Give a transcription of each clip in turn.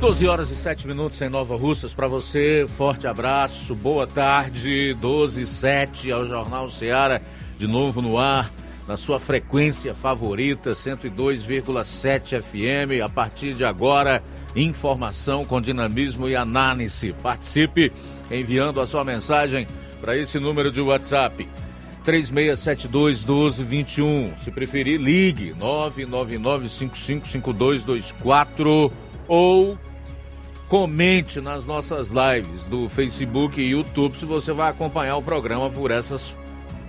12 horas e 7 minutos em Nova Russas. Para você, forte abraço, boa tarde. 12 e 7 ao Jornal Seara de novo no ar, na sua frequência favorita, 102,7 FM. A partir de agora, informação com dinamismo e análise. Participe enviando a sua mensagem para esse número de WhatsApp. 3672 1221. Se preferir, ligue 999555224 ou comente nas nossas lives do Facebook e YouTube se você vai acompanhar o programa por essas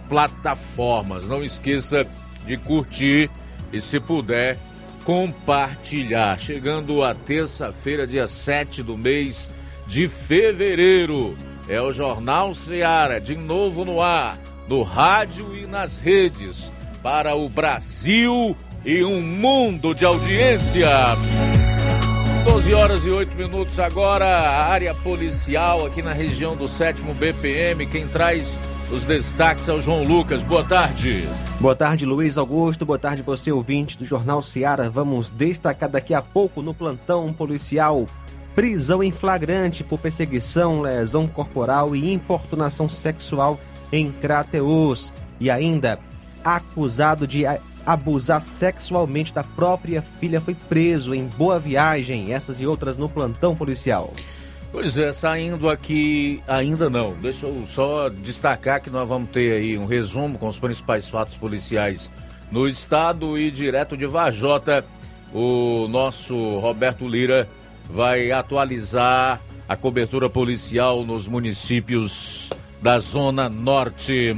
plataformas. Não esqueça de curtir e, se puder, compartilhar. Chegando a terça-feira, dia 7 do mês de fevereiro. É o Jornal Seara, de novo no ar, no rádio e nas redes, para o Brasil e um mundo de audiência. 12 horas e 8 minutos agora, a área policial aqui na região do 7 BPM. Quem traz os destaques ao João Lucas. Boa tarde. Boa tarde, Luiz Augusto. Boa tarde, você ouvinte do Jornal Seara. Vamos destacar daqui a pouco no plantão policial. Prisão em flagrante por perseguição, lesão corporal e importunação sexual em Crateus. E ainda, acusado de abusar sexualmente da própria filha foi preso em Boa Viagem. Essas e outras no plantão policial. Pois é, saindo aqui ainda não. Deixa eu só destacar que nós vamos ter aí um resumo com os principais fatos policiais no estado e direto de Vajota, o nosso Roberto Lira vai atualizar a cobertura policial nos municípios da Zona Norte.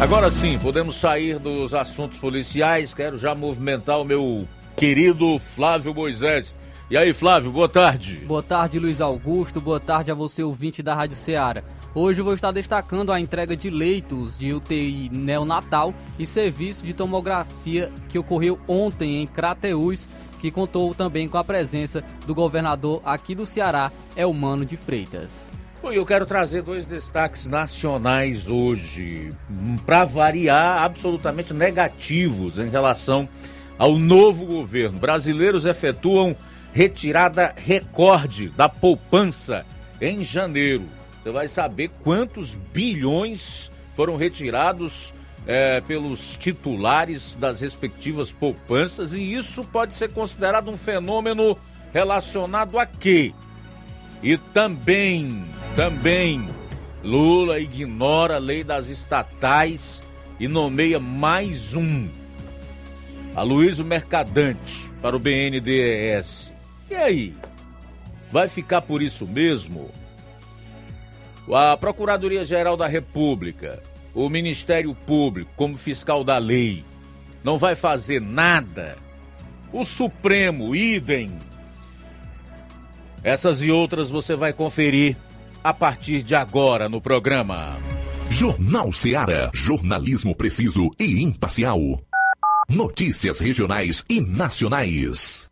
Agora sim, podemos sair dos assuntos policiais. Quero já movimentar o meu querido Flávio Moisés e aí, Flávio, boa tarde. Boa tarde, Luiz Augusto. Boa tarde a você, ouvinte da Rádio Ceará. Hoje eu vou estar destacando a entrega de leitos de UTI neonatal e serviço de tomografia que ocorreu ontem em Crateús, que contou também com a presença do governador aqui do Ceará, Elmano de Freitas. Eu quero trazer dois destaques nacionais hoje, para variar, absolutamente negativos em relação ao novo governo. Brasileiros efetuam retirada recorde da poupança em janeiro. Você vai saber quantos bilhões foram retirados é, pelos titulares das respectivas poupanças e isso pode ser considerado um fenômeno relacionado a quê? E também, também, Lula ignora a lei das estatais e nomeia mais um, Aloysio Mercadante, para o BNDES. E aí? Vai ficar por isso mesmo? A Procuradoria-Geral da República, o Ministério Público, como fiscal da lei, não vai fazer nada? O Supremo, idem. Essas e outras você vai conferir a partir de agora no programa. Jornal Seara. Jornalismo preciso e imparcial. Notícias regionais e nacionais.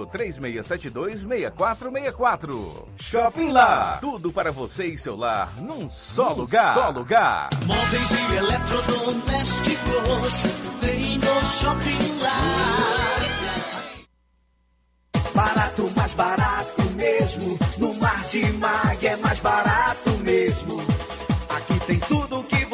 3672 6464. Shopping Lá. Tudo para você e seu lar num só num lugar. Só lugar. Móveis e eletrodomésticos tem no Shopping Lá. Barato, mais barato mesmo. No Mar de Mag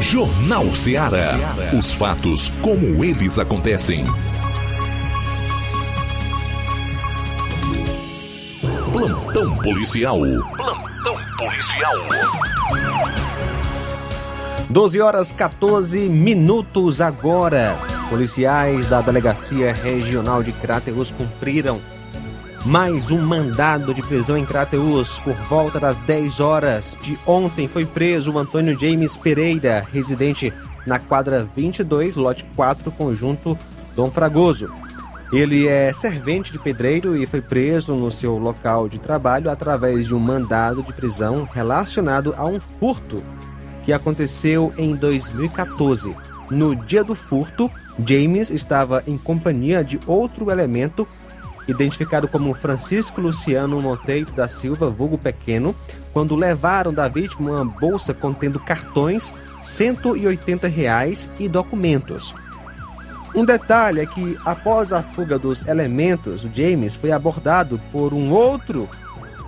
Jornal Ceará. Os fatos como eles acontecem. Plantão policial. Plantão policial. 12 horas 14 minutos agora. Policiais da Delegacia Regional de Crateus cumpriram mais um mandado de prisão em Crateus. Por volta das 10 horas de ontem foi preso o Antônio James Pereira, residente na quadra 22, lote 4, conjunto Dom Fragoso. Ele é servente de pedreiro e foi preso no seu local de trabalho através de um mandado de prisão relacionado a um furto que aconteceu em 2014. No dia do furto, James estava em companhia de outro elemento identificado como Francisco Luciano Monteiro da Silva, vulgo pequeno, quando levaram da vítima uma bolsa contendo cartões, 180 reais e documentos. Um detalhe é que, após a fuga dos elementos, o James foi abordado por um outro,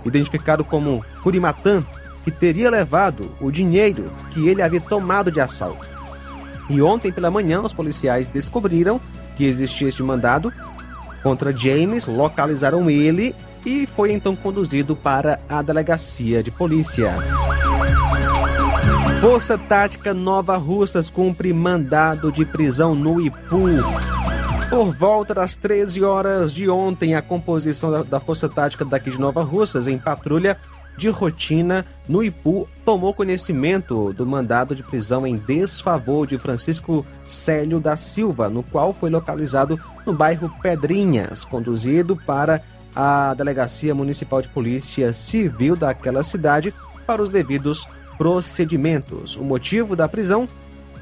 identificado como Curimatan, que teria levado o dinheiro que ele havia tomado de assalto. E ontem pela manhã, os policiais descobriram que existia este mandado contra James, localizaram ele e foi então conduzido para a delegacia de polícia. Força Tática Nova Russas cumpre mandado de prisão no Ipu. Por volta das 13 horas de ontem, a composição da, da Força Tática daqui de Nova Russas, em patrulha de rotina no Ipu, tomou conhecimento do mandado de prisão em desfavor de Francisco Célio da Silva, no qual foi localizado no bairro Pedrinhas, conduzido para a Delegacia Municipal de Polícia Civil daquela cidade para os devidos procedimentos. O motivo da prisão?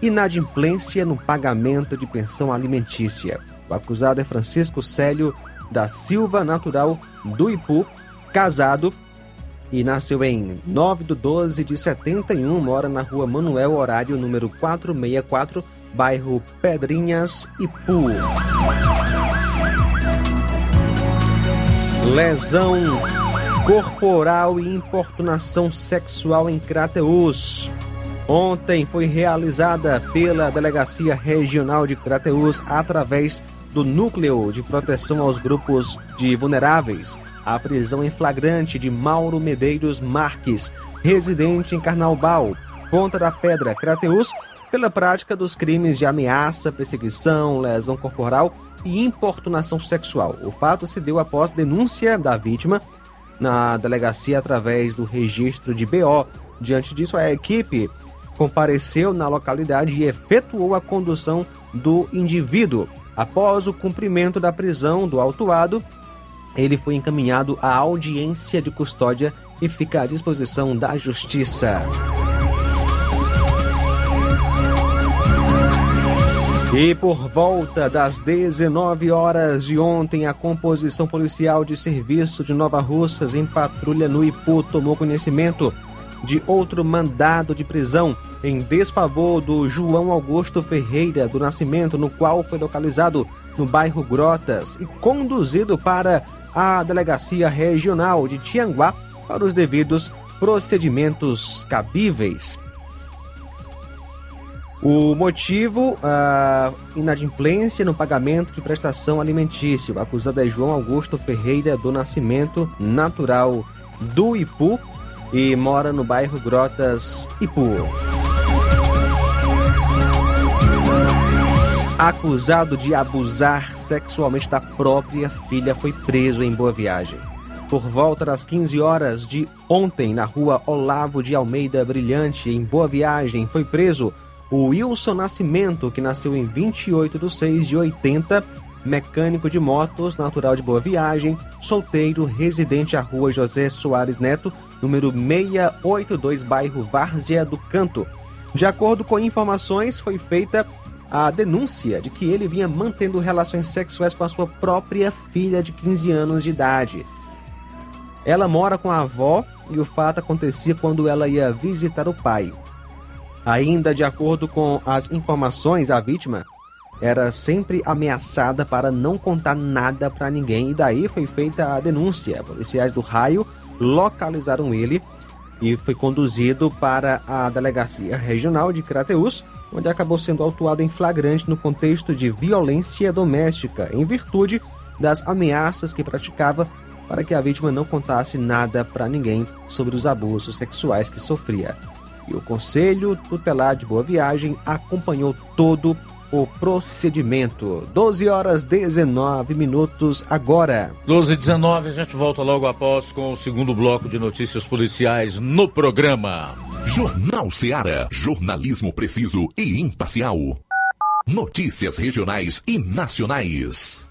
Inadimplência no pagamento de pensão alimentícia. O acusado é Francisco Célio da Silva, natural do Ipu, casado e nasceu em 9 de 12 de 71, mora na rua Manuel Horário, número 464, bairro Pedrinhas, Ipu. Lesão corporal e importunação sexual em Crateus. Ontem foi realizada pela Delegacia Regional de Crateus através do Núcleo de Proteção aos Grupos de Vulneráveis a prisão em flagrante de Mauro Medeiros Marques, residente em Carnaubal, Ponta da Pedra, Crateus, pela prática dos crimes de ameaça, perseguição, lesão corporal e importunação sexual. O fato se deu após denúncia da vítima na delegacia através do registro de BO. Diante disso, a equipe compareceu na localidade e efetuou a condução do indivíduo. Após o cumprimento da prisão do autuado, ele foi encaminhado à audiência de custódia e fica à disposição da Justiça. E por volta das 19 horas de ontem, a composição policial de serviço de Nova Russas em patrulha no Ipu tomou conhecimento de outro mandado de prisão em desfavor do João Augusto Ferreira do Nascimento, no qual foi localizado no bairro Grotas e conduzido para a Delegacia Regional de Tianguá para os devidos procedimentos cabíveis. O motivo, a inadimplência no pagamento de prestação alimentícia. O acusado é João Augusto Ferreira do Nascimento, natural do Ipu e mora no bairro Grotas Ipu. Acusado de abusar sexualmente da própria filha, foi preso em Boa Viagem. Por volta das 15 horas de ontem, na rua Olavo de Almeida Brilhante, em Boa Viagem, foi preso o Wilson Nascimento, que nasceu em 28 de 6 de 80, mecânico de motos, natural de Boa Viagem, solteiro, residente à rua José Soares Neto, número 682, bairro Várzea do Canto. De acordo com informações, foi feita a denúncia de que ele vinha mantendo relações sexuais com a sua própria filha de 15 anos de idade. Ela mora com a avó e o fato acontecia quando ela ia visitar o pai. Ainda de acordo com as informações, a vítima era sempre ameaçada para não contar nada para ninguém e daí foi feita a denúncia. Policiais do raio localizaram ele e foi conduzido para a delegacia regional de Crateus, onde acabou sendo autuado em flagrante no contexto de violência doméstica, em virtude das ameaças que praticava para que a vítima não contasse nada para ninguém sobre os abusos sexuais que sofria. E o Conselho Tutelar de Boa Viagem acompanhou todo o procedimento. 12 horas 19 minutos agora. 12 e 19, a gente volta logo após com o segundo bloco de notícias policiais no programa. Jornal Seara. Jornalismo preciso e imparcial. Notícias regionais e nacionais.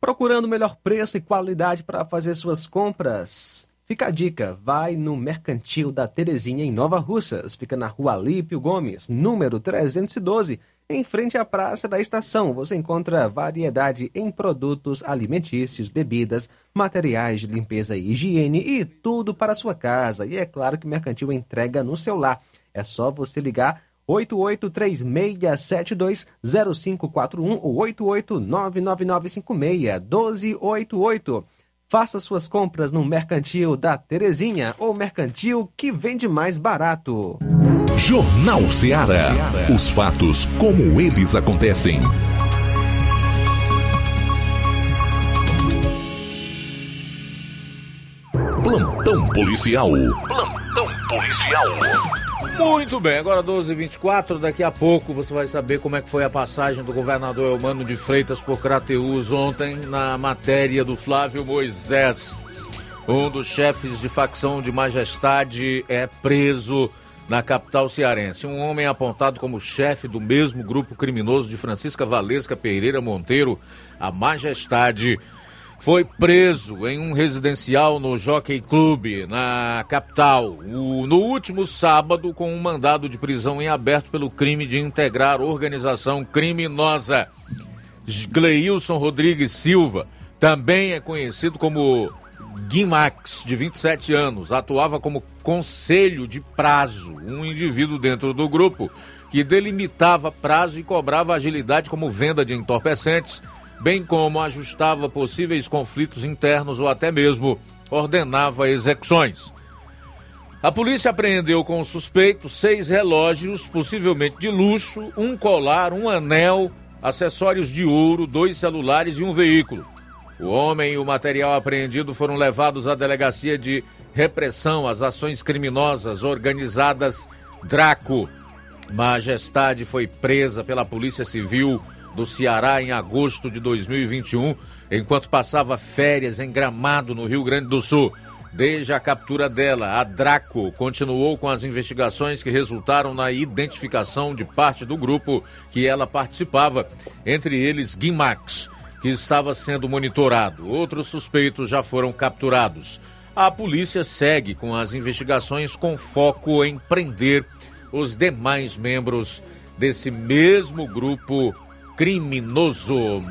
Procurando o melhor preço e qualidade para fazer suas compras? Fica a dica, vai no Mercantil da Terezinha em Nova Russas. Fica na rua Alípio Gomes, número 312, em frente à Praça da Estação. Você encontra variedade em produtos alimentícios, bebidas, materiais de limpeza e higiene e tudo para a sua casa. E é claro que o Mercantil entrega no celular. É só você ligar 8836720541 ou 88999561288. Faça suas compras no Mercantil da Terezinha ou Mercantil que vende mais barato. Jornal Ceará. Os fatos como eles acontecem. Plantão policial. Plantão policial. Muito bem, agora 12h24, daqui a pouco você vai saber como é que foi a passagem do governador Elmano de Freitas por Crateús ontem na matéria do Flávio Moisés. Um dos chefes de facção de Majestade é preso na capital cearense. Um homem apontado como chefe do mesmo grupo criminoso de Francisca Valesca Pereira Monteiro, a Majestade, foi preso em um residencial no Jockey Club, na capital, no último sábado, com um mandado de prisão em aberto pelo crime de integrar organização criminosa. Gleilson Rodrigues Silva, também é conhecido como Guimax, de 27 anos, atuava como conselho de prazo, um indivíduo dentro do grupo que delimitava prazo e cobrava agilidade como venda de entorpecentes bem como ajustava possíveis conflitos internos ou até mesmo ordenava execuções. A polícia apreendeu com o suspeito seis relógios, possivelmente de luxo, um colar, um anel, acessórios de ouro, dois celulares e um veículo. O homem e o material apreendido foram levados à delegacia de repressão às ações criminosas organizadas Draco. Majestade foi presa pela Polícia Civil do Ceará em agosto de 2021, enquanto passava férias em Gramado, no Rio Grande do Sul. Desde a captura dela, a Draco continuou com as investigações que resultaram na identificação de parte do grupo que ela participava, entre eles Guimax, que estava sendo monitorado. Outros suspeitos já foram capturados. A polícia segue com as investigações com foco em prender os demais membros desse mesmo grupo criminoso.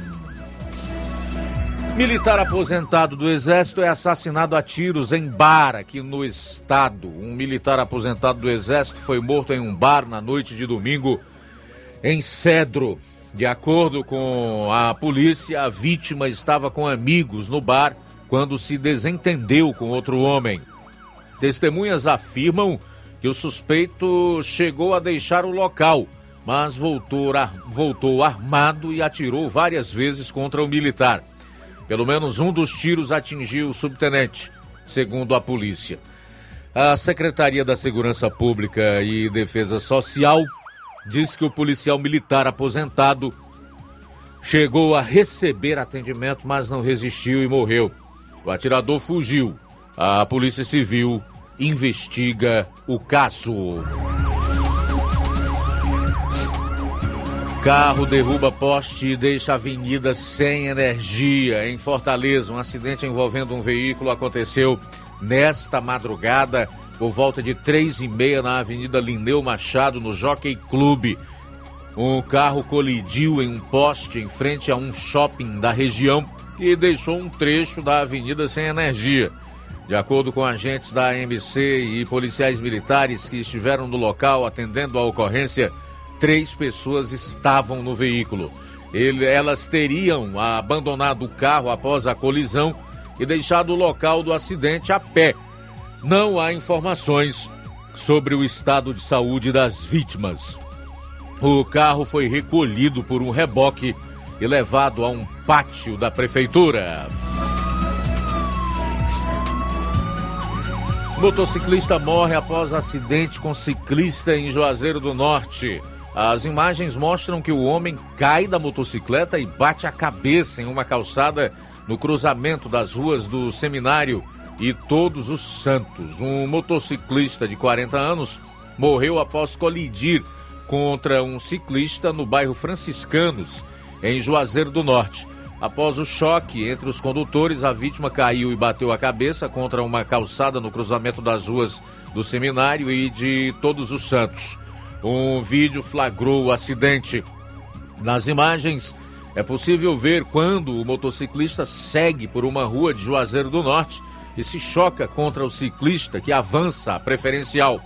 Militar aposentado do Exército é assassinado a tiros em bar aqui no estado. Um militar aposentado do Exército foi morto em um bar na noite de domingo em Cedro. De acordo com a polícia, a vítima estava com amigos no bar quando se desentendeu com outro homem. Testemunhas afirmam que o suspeito chegou a deixar o local, mas voltou, voltou armado e atirou várias vezes contra o militar. Pelo menos um dos tiros atingiu o subtenente, segundo a polícia. A Secretaria da Segurança Pública e Defesa Social diz que o policial militar aposentado chegou a receber atendimento, mas não resistiu e morreu. O atirador fugiu. A Polícia Civil investiga o caso. Carro derruba poste e deixa a avenida sem energia. Em Fortaleza, um acidente envolvendo um veículo aconteceu nesta madrugada, por volta de três e meia, na Avenida Lineu Machado, no Jockey Clube. Um carro colidiu em um poste em frente a um shopping da região e deixou um trecho da avenida sem energia. De acordo com agentes da AMC e policiais militares que estiveram no local atendendo a ocorrência, três pessoas estavam no veículo. Ele, elas teriam abandonado o carro após a colisão e deixado o local do acidente a pé. Não há informações sobre o estado de saúde das vítimas. O carro foi recolhido por um reboque e levado a um pátio da prefeitura. Motociclista morre após acidente com ciclista em Juazeiro do Norte. As imagens mostram que o homem cai da motocicleta e bate a cabeça em uma calçada no cruzamento das ruas do Seminário e Todos os Santos. Um motociclista de 40 anos morreu após colidir contra um ciclista no bairro Franciscanos, em Juazeiro do Norte. Após o choque entre os condutores, a vítima caiu e bateu a cabeça contra uma calçada no cruzamento das ruas do Seminário e de Todos os Santos. Um vídeo flagrou o acidente. Nas imagens, é possível ver quando o motociclista segue por uma rua de Juazeiro do Norte e se choca contra o ciclista que avança a preferencial.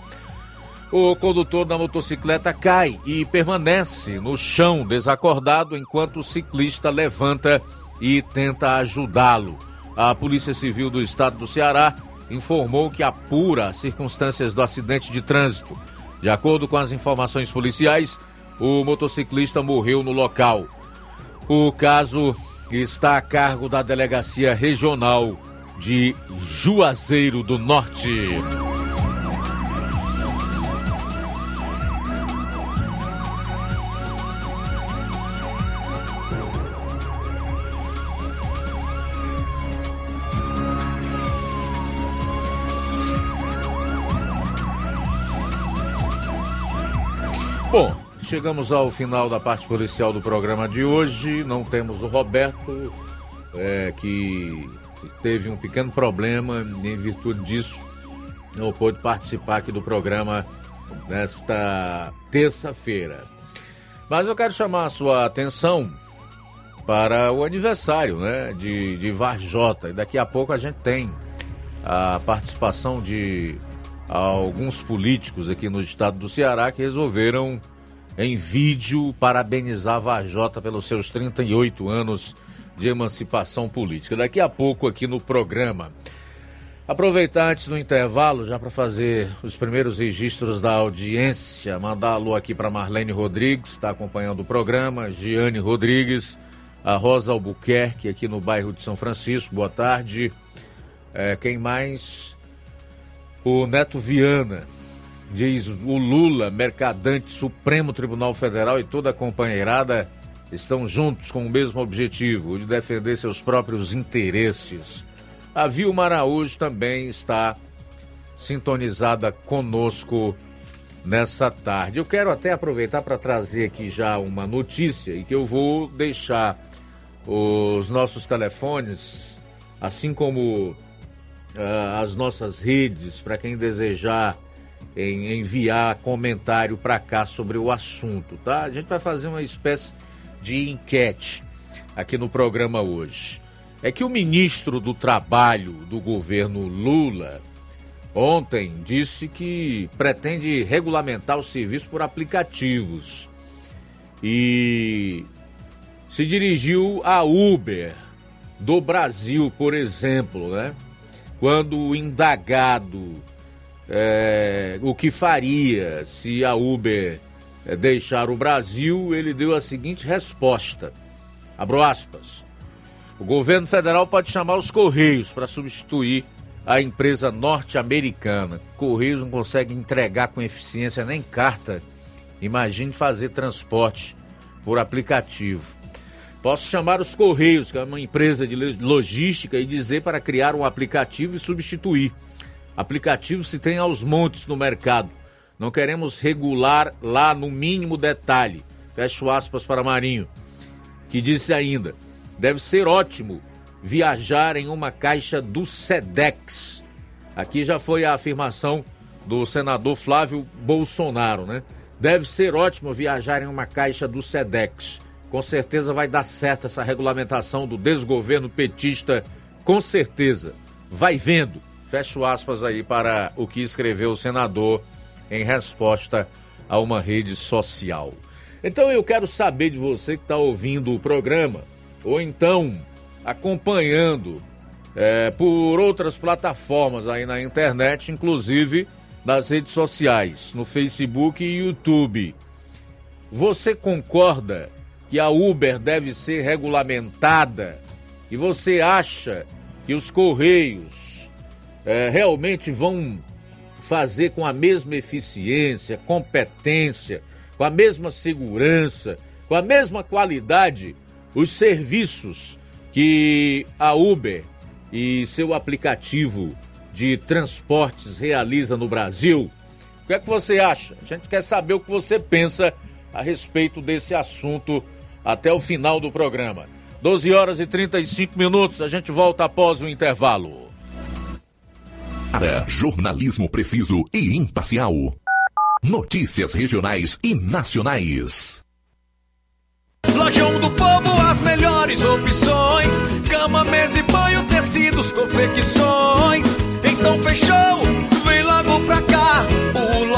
O condutor da motocicleta cai e permanece no chão desacordado enquanto o ciclista levanta e tenta ajudá-lo. A Polícia Civil do Estado do Ceará informou que apura as circunstâncias do acidente de trânsito. De acordo com as informações policiais, o motociclista morreu no local. O caso está a cargo da Delegacia Regional de Juazeiro do Norte. Bom, chegamos ao final da parte policial do programa de hoje. Não temos o Roberto, é, que teve um pequeno problema em virtude disso. Não pôde participar aqui do programa nesta terça-feira. Mas eu quero chamar a sua atenção para o aniversário né, de, de Varjota. E daqui a pouco a gente tem a participação de alguns políticos aqui no estado do Ceará que resolveram, em vídeo, parabenizar Vajota pelos seus 38 anos de emancipação política. Daqui a pouco aqui no programa. Aproveitar antes do intervalo, já para fazer os primeiros registros da audiência, mandar alô aqui para Marlene Rodrigues, está acompanhando o programa, Giane Rodrigues, a Rosa Albuquerque, aqui no bairro de São Francisco, boa tarde. É, quem mais? O Neto Viana diz o Lula, mercadante, Supremo Tribunal Federal e toda a companheirada estão juntos com o mesmo objetivo, o de defender seus próprios interesses. A Vilma Araújo também está sintonizada conosco nessa tarde. Eu quero até aproveitar para trazer aqui já uma notícia e que eu vou deixar os nossos telefones, assim como uh, as nossas redes, para quem desejar em enviar comentário para cá sobre o assunto, tá? A gente vai fazer uma espécie de enquete aqui no programa hoje. É que o ministro do Trabalho do governo Lula ontem disse que pretende regulamentar o serviço por aplicativos e se dirigiu a Uber do Brasil, por exemplo, né? Quando indagado é, o que faria se a Uber é, deixar o Brasil, ele deu a seguinte resposta: abro aspas. O governo federal pode chamar os Correios para substituir a empresa norte-americana. Correios não consegue entregar com eficiência nem carta. Imagine fazer transporte por aplicativo. Posso chamar os Correios, que é uma empresa de logística, e dizer para criar um aplicativo e substituir. Aplicativo se tem aos montes no mercado. Não queremos regular lá no mínimo detalhe. Fecho aspas para Marinho, que disse ainda: deve ser ótimo viajar em uma caixa do SEDEX. Aqui já foi a afirmação do senador Flávio Bolsonaro, né? Deve ser ótimo viajar em uma caixa do SEDEX. Com certeza vai dar certo essa regulamentação do desgoverno petista, com certeza. Vai vendo. Fecho aspas aí para o que escreveu o senador em resposta a uma rede social. Então eu quero saber de você que está ouvindo o programa, ou então acompanhando é, por outras plataformas aí na internet, inclusive nas redes sociais, no Facebook e YouTube. Você concorda que a Uber deve ser regulamentada? E você acha que os Correios é, realmente vão fazer com a mesma eficiência, competência, com a mesma segurança, com a mesma qualidade os serviços que a Uber e seu aplicativo de transportes realiza no Brasil. O que é que você acha? A gente quer saber o que você pensa a respeito desse assunto até o final do programa. 12 horas e 35 minutos, a gente volta após o intervalo. Para jornalismo preciso e imparcial. Notícias regionais e nacionais. Lojão do Povo, as melhores opções: cama, mesa e banho, tecidos, confecções. Então fechou, vem logo pra cá. O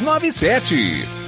6297.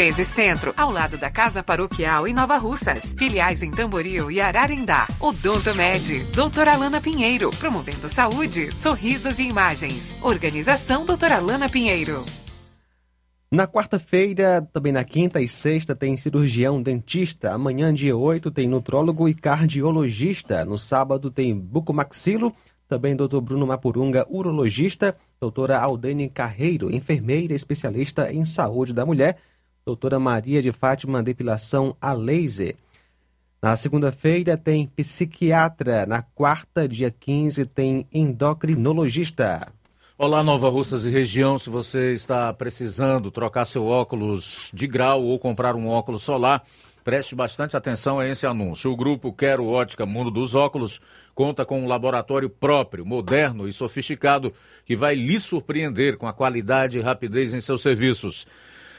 1213 Centro, ao lado da Casa Paroquial em Nova Russas. Filiais em Tamboril e Ararindá. Odonto Med, doutora Alana Pinheiro, promovendo saúde, sorrisos e imagens. Organização doutora Alana Pinheiro. Na quarta-feira, também na quinta e sexta, tem cirurgião dentista. Amanhã, dia 8, tem nutrólogo e cardiologista. No sábado, tem bucomaxilo. Também doutor Bruno Mapurunga, urologista. Doutora Aldene Carreiro, enfermeira especialista em saúde da mulher doutora Maria de Fátima Depilação a Laser. Na segunda-feira tem psiquiatra, na quarta, dia 15, tem endocrinologista. Olá, Nova Russas e região. Se você está precisando trocar seu óculos de grau ou comprar um óculos solar, preste bastante atenção a esse anúncio. O grupo Quero Ótica Mundo dos Óculos conta com um laboratório próprio, moderno e sofisticado que vai lhe surpreender com a qualidade e rapidez em seus serviços.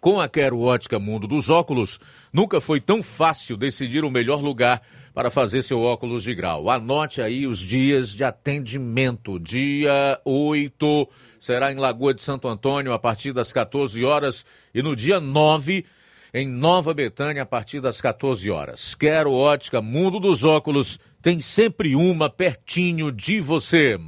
Com a Quero Ótica Mundo dos Óculos, nunca foi tão fácil decidir o melhor lugar para fazer seu óculos de grau. Anote aí os dias de atendimento. Dia 8 será em Lagoa de Santo Antônio a partir das 14 horas e no dia 9 em Nova Betânia a partir das 14 horas. Quero Ótica Mundo dos Óculos tem sempre uma pertinho de você.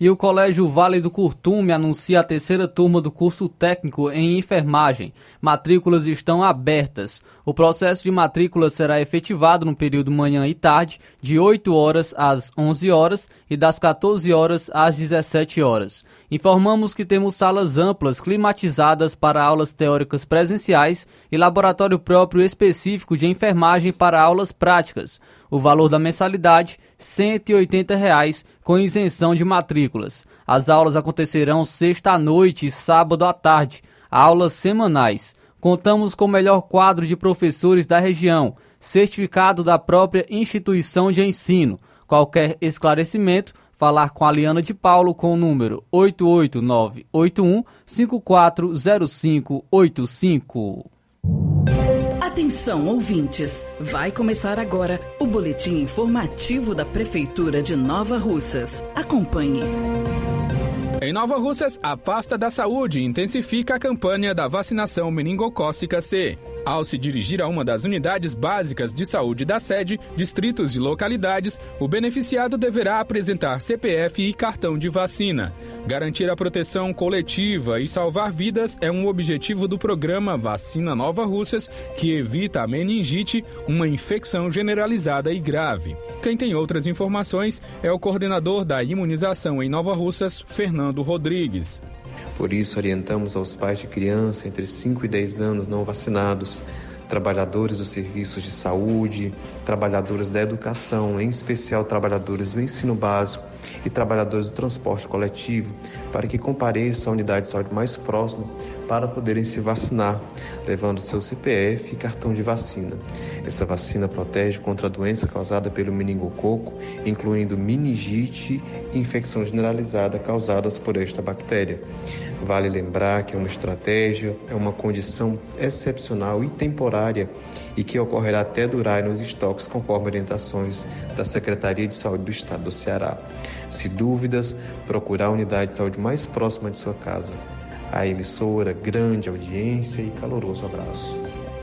E o Colégio Vale do Curtume anuncia a terceira turma do curso técnico em enfermagem. Matrículas estão abertas. O processo de matrícula será efetivado no período manhã e tarde, de 8 horas às 11 horas e das 14 horas às 17 horas. Informamos que temos salas amplas climatizadas para aulas teóricas presenciais e laboratório próprio específico de enfermagem para aulas práticas. O valor da mensalidade, 180 reais, com isenção de matrículas. As aulas acontecerão sexta à noite e sábado à tarde, aulas semanais. Contamos com o melhor quadro de professores da região, certificado da própria instituição de ensino. Qualquer esclarecimento, falar com a Liana de Paulo com o número 88981 540585. Atenção, ouvintes! Vai começar agora o boletim informativo da Prefeitura de Nova Russas. Acompanhe. Em Nova Russas, a pasta da saúde intensifica a campanha da vacinação meningocócica C. Ao se dirigir a uma das unidades básicas de saúde da sede, distritos e localidades, o beneficiado deverá apresentar CPF e cartão de vacina. Garantir a proteção coletiva e salvar vidas é um objetivo do programa Vacina Nova Russas, que evita a meningite, uma infecção generalizada e grave. Quem tem outras informações é o coordenador da imunização em Nova Russas, Fernando Rodrigues. Por isso, orientamos aos pais de criança entre 5 e 10 anos não vacinados, trabalhadores dos serviços de saúde, trabalhadores da educação, em especial trabalhadores do ensino básico e trabalhadores do transporte coletivo, para que compareçam à unidade de saúde mais próxima para poderem se vacinar, levando seu CPF e cartão de vacina. Essa vacina protege contra a doença causada pelo meningococo, incluindo meningite e infecção generalizada causadas por esta bactéria. Vale lembrar que é uma estratégia, é uma condição excepcional e temporária e que ocorrerá até durar nos estoques conforme orientações da Secretaria de Saúde do Estado do Ceará. Se dúvidas, procurar a unidade de saúde mais próxima de sua casa. A emissora, grande audiência e caloroso abraço.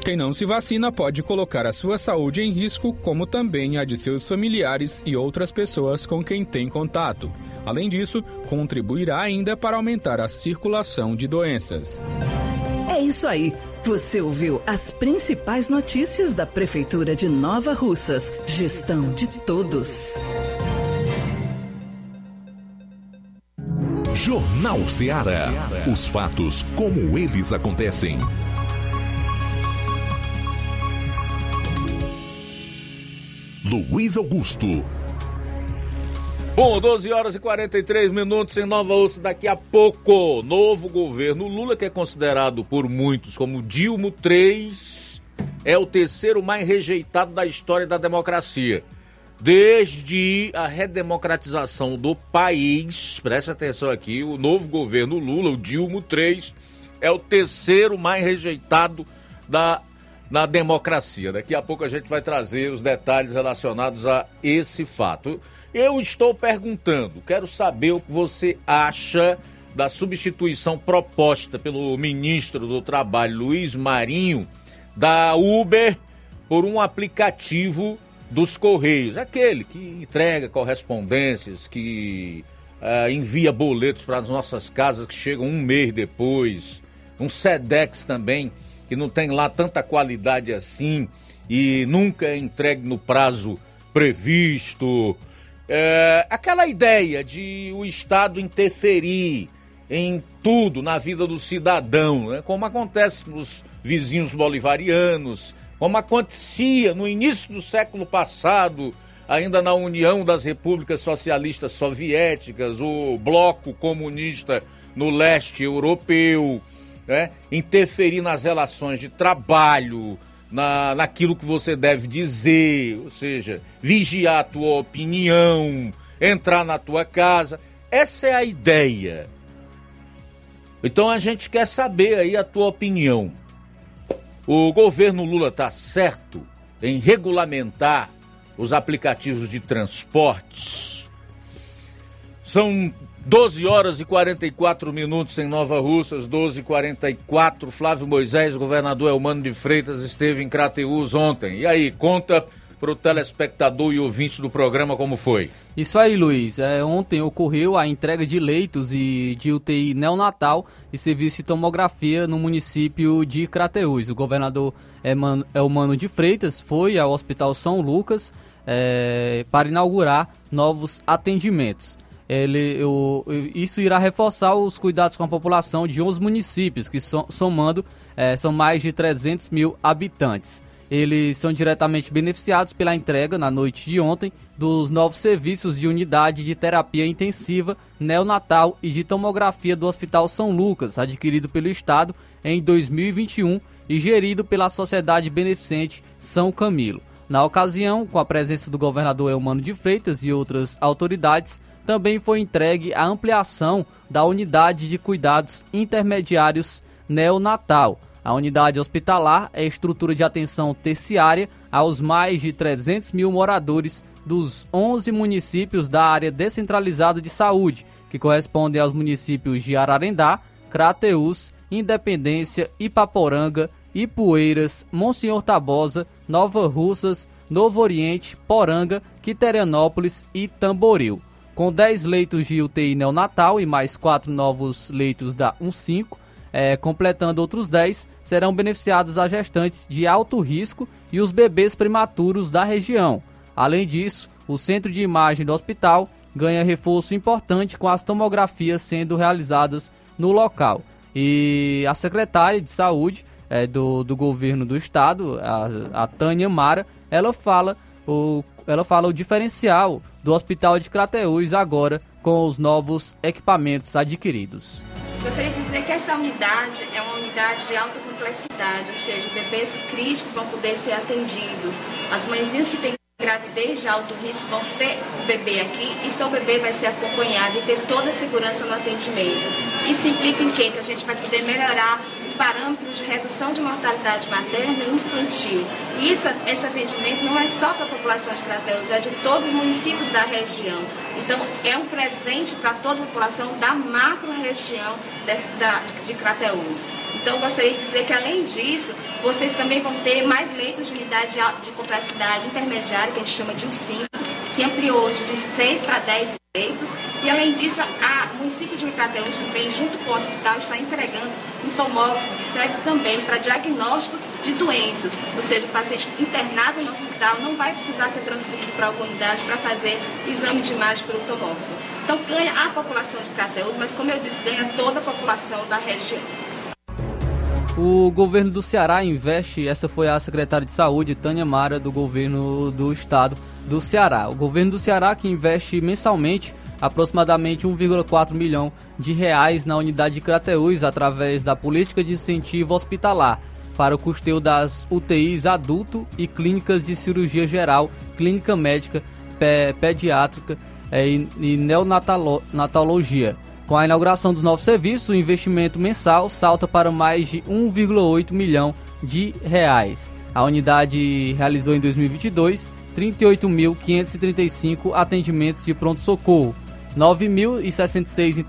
Quem não se vacina pode colocar a sua saúde em risco, como também a de seus familiares e outras pessoas com quem tem contato. Além disso, contribuirá ainda para aumentar a circulação de doenças. É isso aí. Você ouviu as principais notícias da Prefeitura de Nova Russas. Gestão de todos. Jornal Ceará. Os fatos como eles acontecem. Luiz Augusto. Bom, 12 horas e 43 minutos em Nova Ossa. Daqui a pouco, novo governo Lula, que é considerado por muitos como Dilma III, é o terceiro mais rejeitado da história da democracia. Desde a redemocratização do país, preste atenção aqui, o novo governo Lula, o Dilma III, é o terceiro mais rejeitado da na democracia. Daqui a pouco a gente vai trazer os detalhes relacionados a esse fato. Eu estou perguntando, quero saber o que você acha da substituição proposta pelo ministro do Trabalho, Luiz Marinho, da Uber por um aplicativo dos Correios, aquele que entrega correspondências, que uh, envia boletos para as nossas casas que chegam um mês depois, um SEDEX também que não tem lá tanta qualidade assim e nunca é entregue no prazo previsto. É, aquela ideia de o Estado interferir em tudo na vida do cidadão, né? como acontece nos vizinhos bolivarianos, como acontecia no início do século passado, ainda na União das Repúblicas Socialistas Soviéticas, o bloco comunista no leste europeu né? interferir nas relações de trabalho, na, naquilo que você deve dizer, ou seja, vigiar a tua opinião, entrar na tua casa. Essa é a ideia. Então a gente quer saber aí a tua opinião. O governo Lula está certo em regulamentar os aplicativos de transportes? São 12 horas e 44 minutos em Nova Russas, 12 e 44 Flávio Moisés, governador Elmano de Freitas, esteve em Crateús ontem. E aí, conta para o telespectador e ouvinte do programa como foi. Isso aí, Luiz. É, ontem ocorreu a entrega de leitos e de UTI neonatal e serviço de tomografia no município de Crateús. O governador Elmano de Freitas foi ao Hospital São Lucas é, para inaugurar novos atendimentos ele, isso irá reforçar os cuidados com a população de 11 municípios, que somando é, são mais de 300 mil habitantes. Eles são diretamente beneficiados pela entrega, na noite de ontem, dos novos serviços de unidade de terapia intensiva, neonatal e de tomografia do Hospital São Lucas, adquirido pelo Estado em 2021 e gerido pela Sociedade Beneficente São Camilo. Na ocasião, com a presença do governador Elmano de Freitas e outras autoridades, também foi entregue a ampliação da unidade de cuidados intermediários neonatal. A unidade hospitalar é estrutura de atenção terciária aos mais de 300 mil moradores dos 11 municípios da área descentralizada de saúde, que correspondem aos municípios de Ararendá, Crateús, Independência, Ipaporanga, Ipueiras, Monsenhor Tabosa, Nova Russas, Novo Oriente, Poranga, Quiterianópolis e Tamboril. Com 10 leitos de UTI neonatal e mais 4 novos leitos da 15, é, completando outros 10, serão beneficiados as gestantes de alto risco e os bebês prematuros da região. Além disso, o centro de imagem do hospital ganha reforço importante com as tomografias sendo realizadas no local. E a secretária de saúde é, do, do governo do estado, a, a Tânia Mara, ela fala o, ela fala o diferencial do Hospital de Crateús agora com os novos equipamentos adquiridos. Gostaria de dizer que essa unidade é uma unidade de alta complexidade, ou seja, bebês críticos vão poder ser atendidos, as mãezinhas que têm gravidez de alto risco vão ter o bebê aqui e seu bebê vai ser acompanhado e ter toda a segurança no atendimento. Isso implica em quê? Que a gente vai poder melhorar os parâmetros de redução de mortalidade materna e infantil. E isso, esse atendimento não é só para a população de Crateus, é de todos os municípios da região. Então, é um presente para toda a população da macro-região de Crateus. Então, gostaria de dizer que, além disso, vocês também vão ter mais leitos de unidade de complexidade intermediária, que a gente chama de U5, que ampliou hoje de 6 para 10 leitos. E, além disso, o município de Crateus também, junto com o hospital, está entregando um tomógrafo que serve também para diagnóstico de doenças. Ou seja, o paciente internado no hospital não vai precisar ser transferido para alguma unidade para fazer exame de imagem pelo tomógrafo. Então, ganha a população de Crateus, mas, como eu disse, ganha toda a população da região. O governo do Ceará investe, essa foi a secretária de saúde, Tânia Mara, do governo do estado do Ceará. O governo do Ceará que investe mensalmente aproximadamente 1,4 milhão de reais na unidade de Crateús através da política de incentivo hospitalar para o custeio das UTIs adulto e clínicas de cirurgia geral, clínica médica, pediátrica é, e, e neonatologia. Com a inauguração dos novos serviços, o investimento mensal salta para mais de 1,8 milhão de reais. A unidade realizou em 2022 38.535 atendimentos de pronto-socorro, 9.066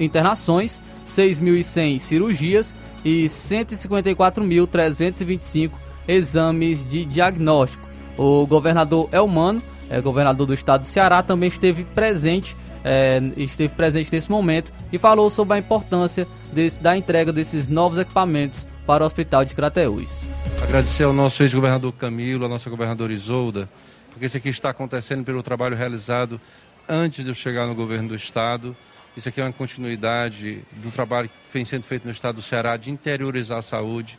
internações, 6.100 cirurgias e 154.325 exames de diagnóstico. O governador Elmano, é, governador do estado do Ceará, também esteve presente é, esteve presente nesse momento e falou sobre a importância desse, da entrega desses novos equipamentos para o Hospital de Crateús. Agradecer ao nosso ex-governador Camilo, à nossa governadora Isolda, porque isso aqui está acontecendo pelo trabalho realizado antes de eu chegar no governo do Estado. Isso aqui é uma continuidade do trabalho que vem sendo feito no Estado do Ceará de interiorizar a saúde.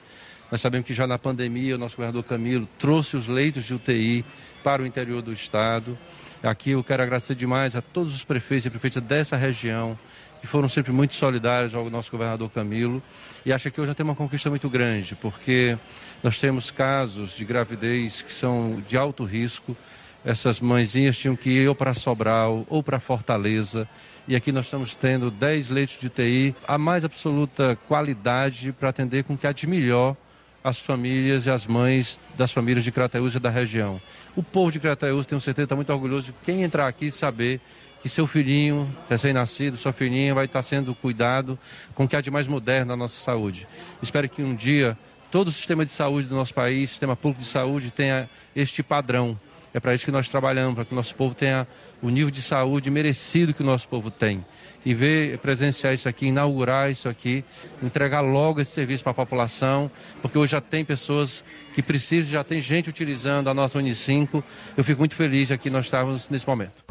Nós sabemos que já na pandemia o nosso governador Camilo trouxe os leitos de UTI para o interior do Estado. Aqui eu quero agradecer demais a todos os prefeitos e prefeitas dessa região, que foram sempre muito solidários ao nosso governador Camilo. E acho que hoje já tem uma conquista muito grande, porque nós temos casos de gravidez que são de alto risco. Essas mãezinhas tinham que ir ou para Sobral ou para Fortaleza. E aqui nós estamos tendo 10 leitos de UTI, a mais absoluta qualidade para atender com que há de melhor as famílias e as mães das famílias de Crateús e da região. O povo de Crateús, tenho certeza, está muito orgulhoso de quem entrar aqui saber que seu filhinho, recém-nascido, sua filhinha vai estar sendo cuidado com o que há de mais moderno na nossa saúde. Espero que um dia todo o sistema de saúde do nosso país, sistema público de saúde, tenha este padrão é para isso que nós trabalhamos, para que o nosso povo tenha o nível de saúde merecido que o nosso povo tem. E ver, presenciar isso aqui, inaugurar isso aqui, entregar logo esse serviço para a população, porque hoje já tem pessoas que precisam, já tem gente utilizando a nossa Unicinco. Eu fico muito feliz aqui nós estamos nesse momento.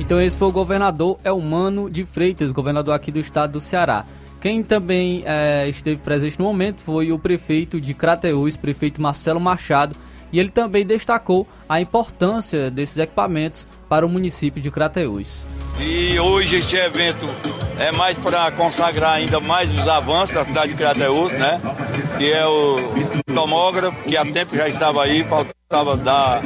Então esse foi o governador Elmano de Freitas, governador aqui do estado do Ceará. Quem também é, esteve presente no momento foi o prefeito de Crateús, prefeito Marcelo Machado, e ele também destacou a importância desses equipamentos para o município de Crateús. E hoje este evento é mais para consagrar ainda mais os avanços da cidade de Crateús, né? Que é o tomógrafo, que há tempo já estava aí, faltava dar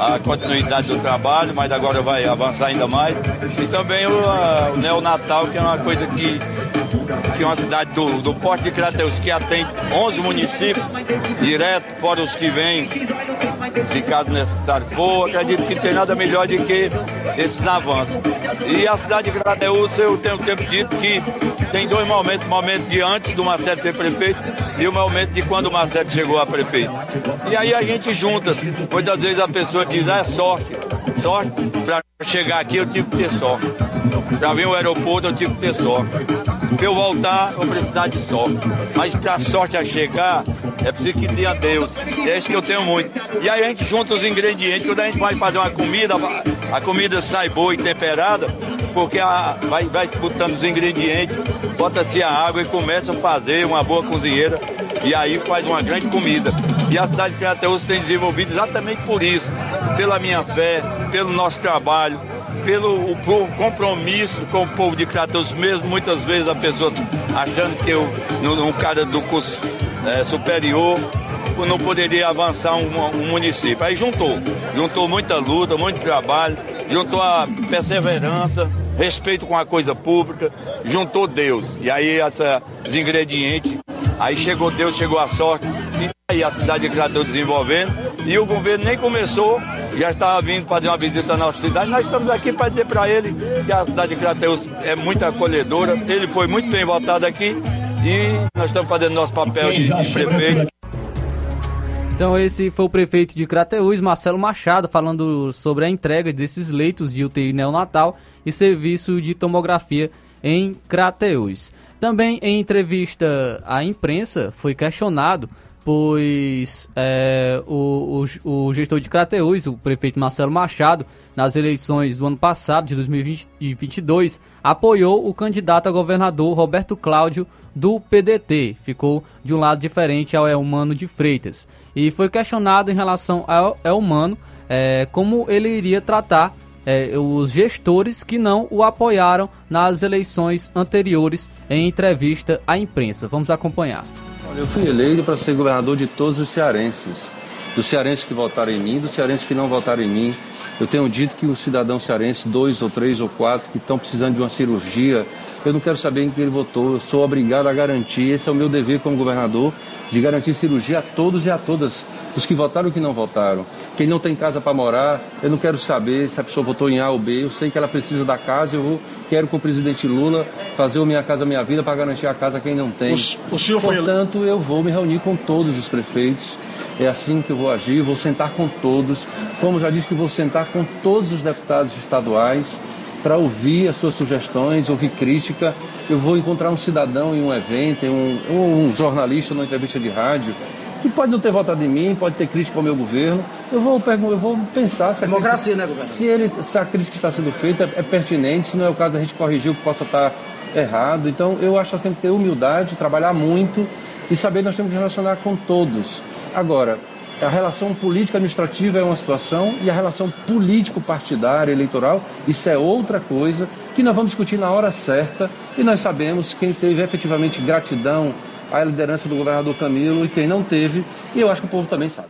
a continuidade do trabalho, mas agora vai avançar ainda mais. E também o, a, o neonatal, que é uma coisa que que é uma cidade do, do Porto de Crateus, que atende 11 municípios, direto, fora os que vêm se caso necessário for, acredito que tem nada melhor do que esses avanços. E a cidade de Crateús, eu tenho tempo dito que tem dois momentos, o momento de antes do Marcelo ser prefeito e o momento de quando o Marcelo chegou a prefeito. E aí a gente junta, muitas vezes a pessoa diz, ah, é sorte, sorte, para chegar aqui eu tive que ter sorte. Para vir ao aeroporto eu tive que ter sorte. Para eu voltar, eu precisar de sorte. Mas para a sorte a chegar, é preciso que tenha Deus. É isso que eu tenho muito. E aí a gente junta os ingredientes, quando a gente vai fazer uma comida, a comida sai boa e temperada, porque a, vai, vai botando os ingredientes, bota-se a água e começa a fazer uma boa cozinheira. E aí faz uma grande comida. E a cidade de Crateus tem desenvolvido exatamente por isso, pela minha fé, pelo nosso trabalho, pelo o, compromisso com o povo de Crateus mesmo, muitas vezes a pessoa achando que eu, um cara do curso é, superior, não poderia avançar um, um, município. Aí juntou, juntou muita luta, muito trabalho, juntou a perseverança, respeito com a coisa pública, juntou Deus. E aí essa, os ingredientes, aí chegou Deus, chegou a sorte, e a cidade de Crateus desenvolvendo, e o governo nem começou, já estava vindo fazer uma visita na nossa cidade. Nós estamos aqui para dizer para ele que a cidade de Crateus é muito acolhedora, ele foi muito bem votado aqui, e nós estamos fazendo nosso papel de, de prefeito. Então esse foi o prefeito de Crateús, Marcelo Machado, falando sobre a entrega desses leitos de UTI neonatal e serviço de tomografia em Crateús. Também em entrevista à imprensa foi questionado, pois é, o, o, o, gestor de Crateús, o prefeito Marcelo Machado, nas eleições do ano passado, de 2022, apoiou o candidato a governador Roberto Cláudio do PDT. Ficou de um lado diferente ao Elmano de Freitas. E foi questionado em relação ao Elmano é, como ele iria tratar é, os gestores que não o apoiaram nas eleições anteriores em entrevista à imprensa. Vamos acompanhar. Olha, eu fui eleito para ser governador de todos os cearenses. Dos cearenses que votaram em mim, dos cearenses que não votaram em mim. Eu tenho dito que o cidadão cearense, dois ou três ou quatro, que estão precisando de uma cirurgia, eu não quero saber em que ele votou, eu sou obrigado a garantir, esse é o meu dever como governador, de garantir cirurgia a todos e a todas, os que votaram e que não votaram. Quem não tem casa para morar, eu não quero saber se a pessoa votou em A ou B, eu sei que ela precisa da casa, eu vou, quero com o presidente Lula fazer o Minha Casa Minha Vida para garantir a casa a quem não tem. O, o senhor foi... Portanto, eu vou me reunir com todos os prefeitos, é assim que eu vou agir, vou sentar com todos, como já disse que vou sentar com todos os deputados estaduais, para ouvir as suas sugestões, ouvir crítica. Eu vou encontrar um cidadão em um evento, em um, um jornalista numa entrevista de rádio, que pode não ter votado em mim, pode ter crítica ao meu governo. Eu vou, eu vou pensar se a, Democracia, crítica, né, governo? se, ele, se a crítica está sendo feita é, pertinente, se não é o caso da gente corrigir o que possa estar errado. Então, eu acho que nós temos que ter humildade, trabalhar muito e saber que nós temos que relacionar com todos. Agora, a relação política administrativa é uma situação e a relação político-partidária eleitoral, isso é outra coisa que nós vamos discutir na hora certa e nós sabemos quem teve efetivamente gratidão à liderança do governador Camilo e quem não teve, e eu acho que o povo também sabe.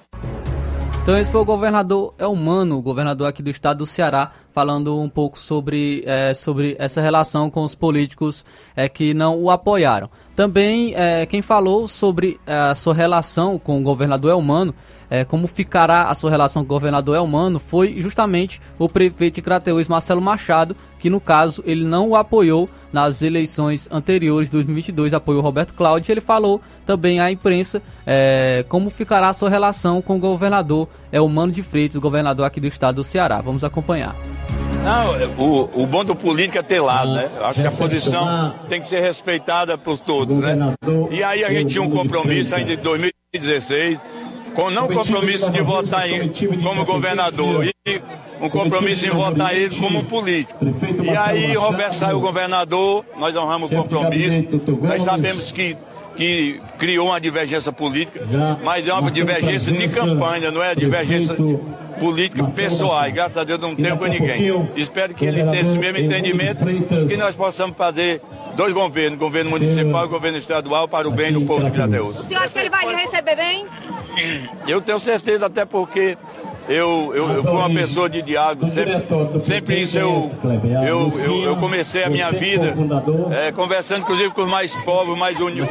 Então esse foi o governador Elmano, o governador aqui do estado do Ceará, falando um pouco sobre, é, sobre essa relação com os políticos é, que não o apoiaram. Também é, quem falou sobre é, a sua relação com o governador Elmano é, como ficará a sua relação com o governador Elmano foi justamente o prefeito de Crateús, Marcelo Machado, que no caso ele não o apoiou nas eleições anteriores de 2022, apoiou Roberto Cláudio. Ele falou também à imprensa é, como ficará a sua relação com o governador Elmano de Freitas, governador aqui do estado do Ceará. Vamos acompanhar. Não, o, o bom do político é ter lado, né? Eu acho que a posição tem que ser respeitada por todos, né? E aí a gente tinha um compromisso ainda em 2016 com não compromisso de votar em, como governador e um compromisso em votar ele como político. E aí Roberto saiu governador, nós honramos o compromisso, nós sabemos que que criou uma divergência política, mas é uma divergência de campanha, não é divergência política pessoal. E graças a Deus não tenho com ninguém. Espero que ele tenha esse mesmo entendimento e nós possamos fazer dois governos, governo municipal e governo estadual, para o bem do povo de Crateus. O senhor acha que ele vai lhe receber bem? Eu tenho certeza, até porque eu, eu, eu fui uma pessoa de diálogo, sempre, sempre isso eu, eu, eu, eu comecei a minha vida é, conversando inclusive com os mais pobres, mais humildes.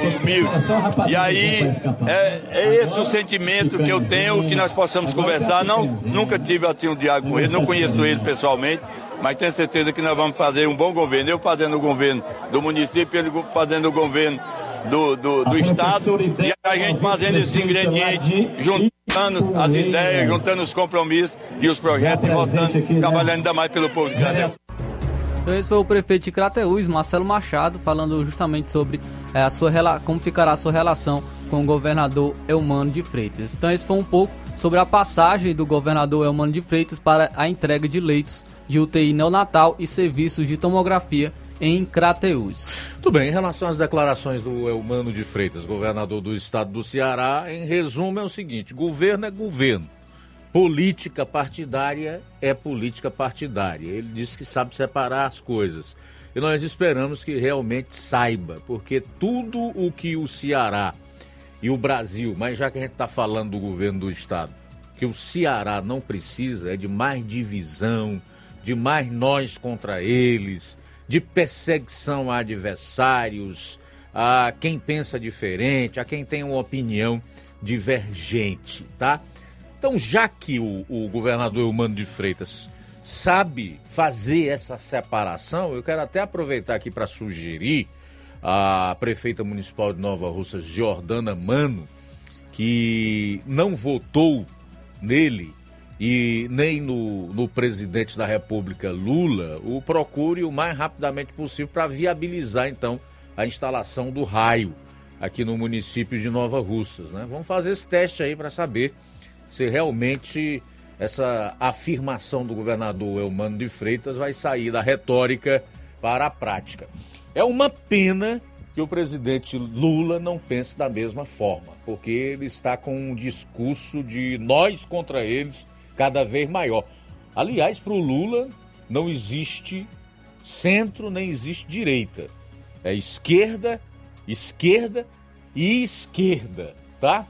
E aí é, é esse o sentimento que eu tenho, que nós possamos conversar. Não, nunca tive assim um diálogo com ele, não conheço ele pessoalmente, mas tenho certeza que nós vamos fazer um bom governo. Eu fazendo o governo do município, ele fazendo o governo do, do, do Estado, e a gente fazendo esse ingrediente, juntando as ideias, juntando os compromissos e os projetos e voltando, trabalhando ainda mais pelo povo de Crateús. Então esse foi o prefeito de Crateús, Marcelo Machado, falando justamente sobre é, a sua, como ficará a sua relação com o governador Elmano de Freitas. Então esse foi um pouco sobre a passagem do governador Elmano de Freitas para a entrega de leitos de UTI neonatal e serviços de tomografia em Crateús. Tudo bem, em relação às declarações do Elmano de Freitas, governador do estado do Ceará, em resumo é o seguinte: governo é governo. Política partidária é política partidária. Ele disse que sabe separar as coisas. E nós esperamos que realmente saiba, porque tudo o que o Ceará e o Brasil, mas já que a gente está falando do governo do estado, que o Ceará não precisa é de mais divisão, de mais nós contra eles, de perseguição a adversários, a quem pensa diferente, a quem tem uma opinião divergente, tá? Então, já que o, o governador Humano de Freitas sabe fazer essa separação, eu quero até aproveitar aqui para sugerir à prefeita municipal de Nova Russas, Jordana Mano, que não votou nele e nem no, no presidente da República Lula, o procure o mais rapidamente possível para viabilizar então a instalação do raio aqui no município de Nova Russas. Né? Vamos fazer esse teste aí para saber se realmente essa afirmação do governador Elmano de Freitas vai sair da retórica para a prática. É uma pena que o presidente Lula não pense da mesma forma, porque ele está com um discurso de nós contra eles cada vez maior. Aliás, para o Lula não existe centro nem existe direita. É esquerda, esquerda e esquerda, tá?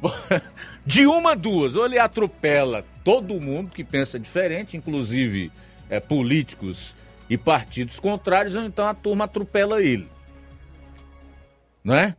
De uma duas, ou ele atropela todo mundo que pensa diferente, inclusive é, políticos e partidos contrários, ou então a turma atropela ele. Não é?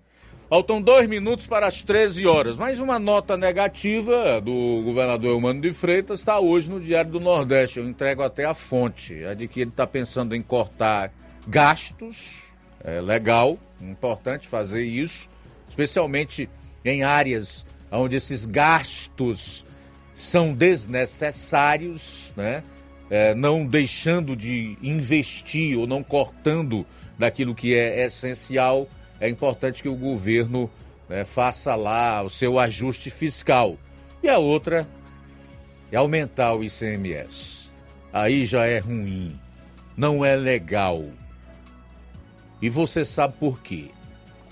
Faltam dois minutos para as 13 horas. Mais uma nota negativa do governador Eumano de Freitas está hoje no Diário do Nordeste. Eu entrego até a fonte. É de que ele está pensando em cortar gastos. É legal, importante fazer isso, especialmente em áreas onde esses gastos são desnecessários, né? É, não deixando de investir ou não cortando daquilo que é essencial é importante que o governo né, faça lá o seu ajuste fiscal. E a outra é aumentar o ICMS. Aí já é ruim, não é legal. E você sabe por quê?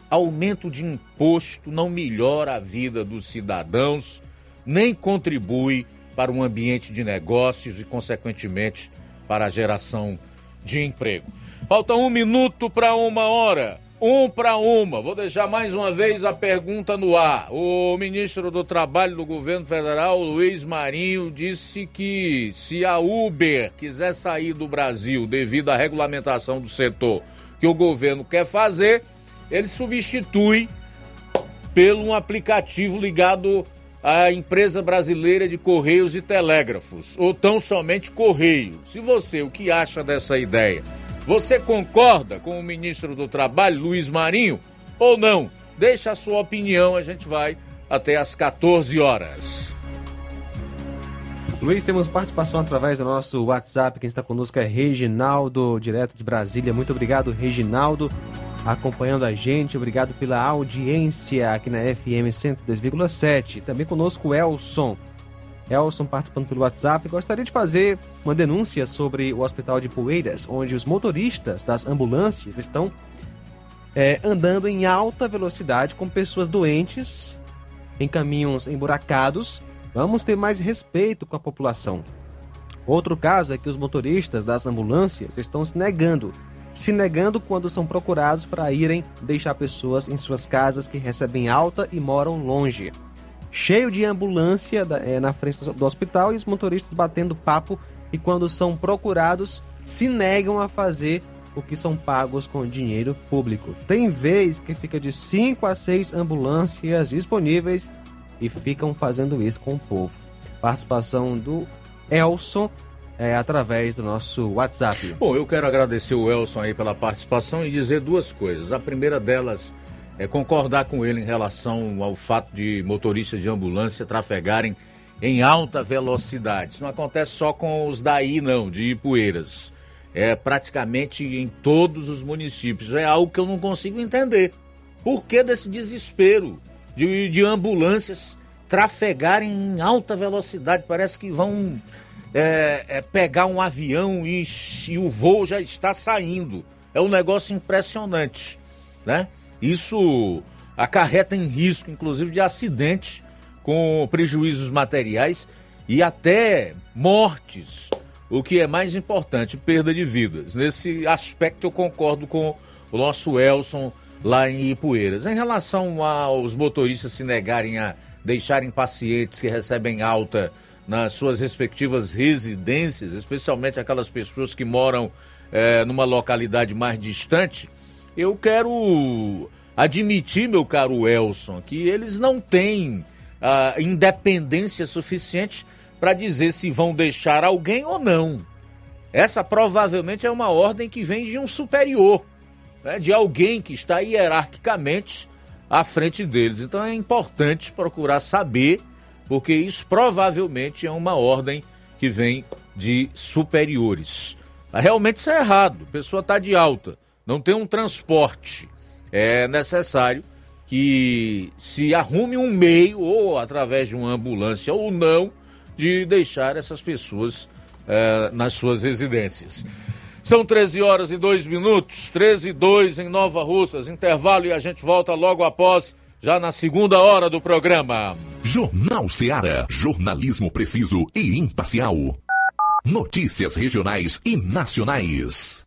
Aumento de imposto não melhora a vida dos cidadãos, nem contribui para um ambiente de negócios e, consequentemente, para a geração de emprego. Falta um minuto para uma hora. Um para uma. Vou deixar mais uma vez a pergunta no ar. O ministro do Trabalho do governo federal, Luiz Marinho, disse que se a Uber quiser sair do Brasil devido à regulamentação do setor que o governo quer fazer, ele substitui pelo um aplicativo ligado à empresa brasileira de Correios e Telégrafos, ou tão somente Correio. Se você o que acha dessa ideia? Você concorda com o ministro do Trabalho, Luiz Marinho, ou não? Deixa a sua opinião, a gente vai até às 14 horas. Luiz, temos participação através do nosso WhatsApp. Quem está conosco é Reginaldo, direto de Brasília. Muito obrigado, Reginaldo, acompanhando a gente. Obrigado pela audiência aqui na FM 102,7. Também conosco Elson. Elson participando pelo WhatsApp. Gostaria de fazer uma denúncia sobre o Hospital de Poeiras, onde os motoristas das ambulâncias estão é, andando em alta velocidade com pessoas doentes em caminhos emburacados. Vamos ter mais respeito com a população. Outro caso é que os motoristas das ambulâncias estão se negando, se negando quando são procurados para irem deixar pessoas em suas casas que recebem alta e moram longe. Cheio de ambulância é, na frente do hospital e os motoristas batendo papo e quando são procurados se negam a fazer o que são pagos com dinheiro público. Tem vez que fica de 5 a 6 ambulâncias disponíveis e ficam fazendo isso com o povo. Participação do Elson é, através do nosso WhatsApp. Bom, eu quero agradecer o Elson aí pela participação e dizer duas coisas. A primeira delas é concordar com ele em relação ao fato de motoristas de ambulância trafegarem em alta velocidade. Isso não acontece só com os daí, não, de Ipueiras. É praticamente em todos os municípios. É algo que eu não consigo entender. Por que desse desespero de, de ambulâncias trafegarem em alta velocidade? Parece que vão é, é, pegar um avião e, e o voo já está saindo. É um negócio impressionante, né? Isso acarreta em risco, inclusive, de acidentes com prejuízos materiais e até mortes, o que é mais importante, perda de vidas. Nesse aspecto eu concordo com o nosso Elson lá em Ipueiras. Em relação aos motoristas se negarem a deixarem pacientes que recebem alta nas suas respectivas residências, especialmente aquelas pessoas que moram eh, numa localidade mais distante, eu quero admitir, meu caro Elson, que eles não têm a independência suficiente para dizer se vão deixar alguém ou não. Essa provavelmente é uma ordem que vem de um superior, né, de alguém que está hierarquicamente à frente deles. Então é importante procurar saber, porque isso provavelmente é uma ordem que vem de superiores. Realmente isso é errado. A pessoa está de alta, não tem um transporte. É necessário que se arrume um meio, ou através de uma ambulância ou não, de deixar essas pessoas eh, nas suas residências. São 13 horas e 2 minutos, 13 e 2 em Nova Russas. Intervalo e a gente volta logo após, já na segunda hora do programa. Jornal Seara. Jornalismo preciso e imparcial. Notícias regionais e nacionais.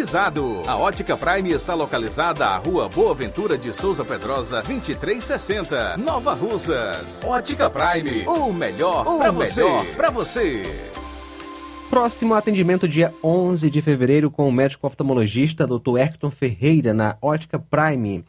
A Ótica Prime está localizada à Rua Boa Ventura de Souza Pedrosa, 2360, Nova Russas. Ótica Prime, o melhor para você. Pra você. Próximo atendimento dia 11 de fevereiro com o médico oftalmologista Dr. Hector Ferreira na Ótica Prime.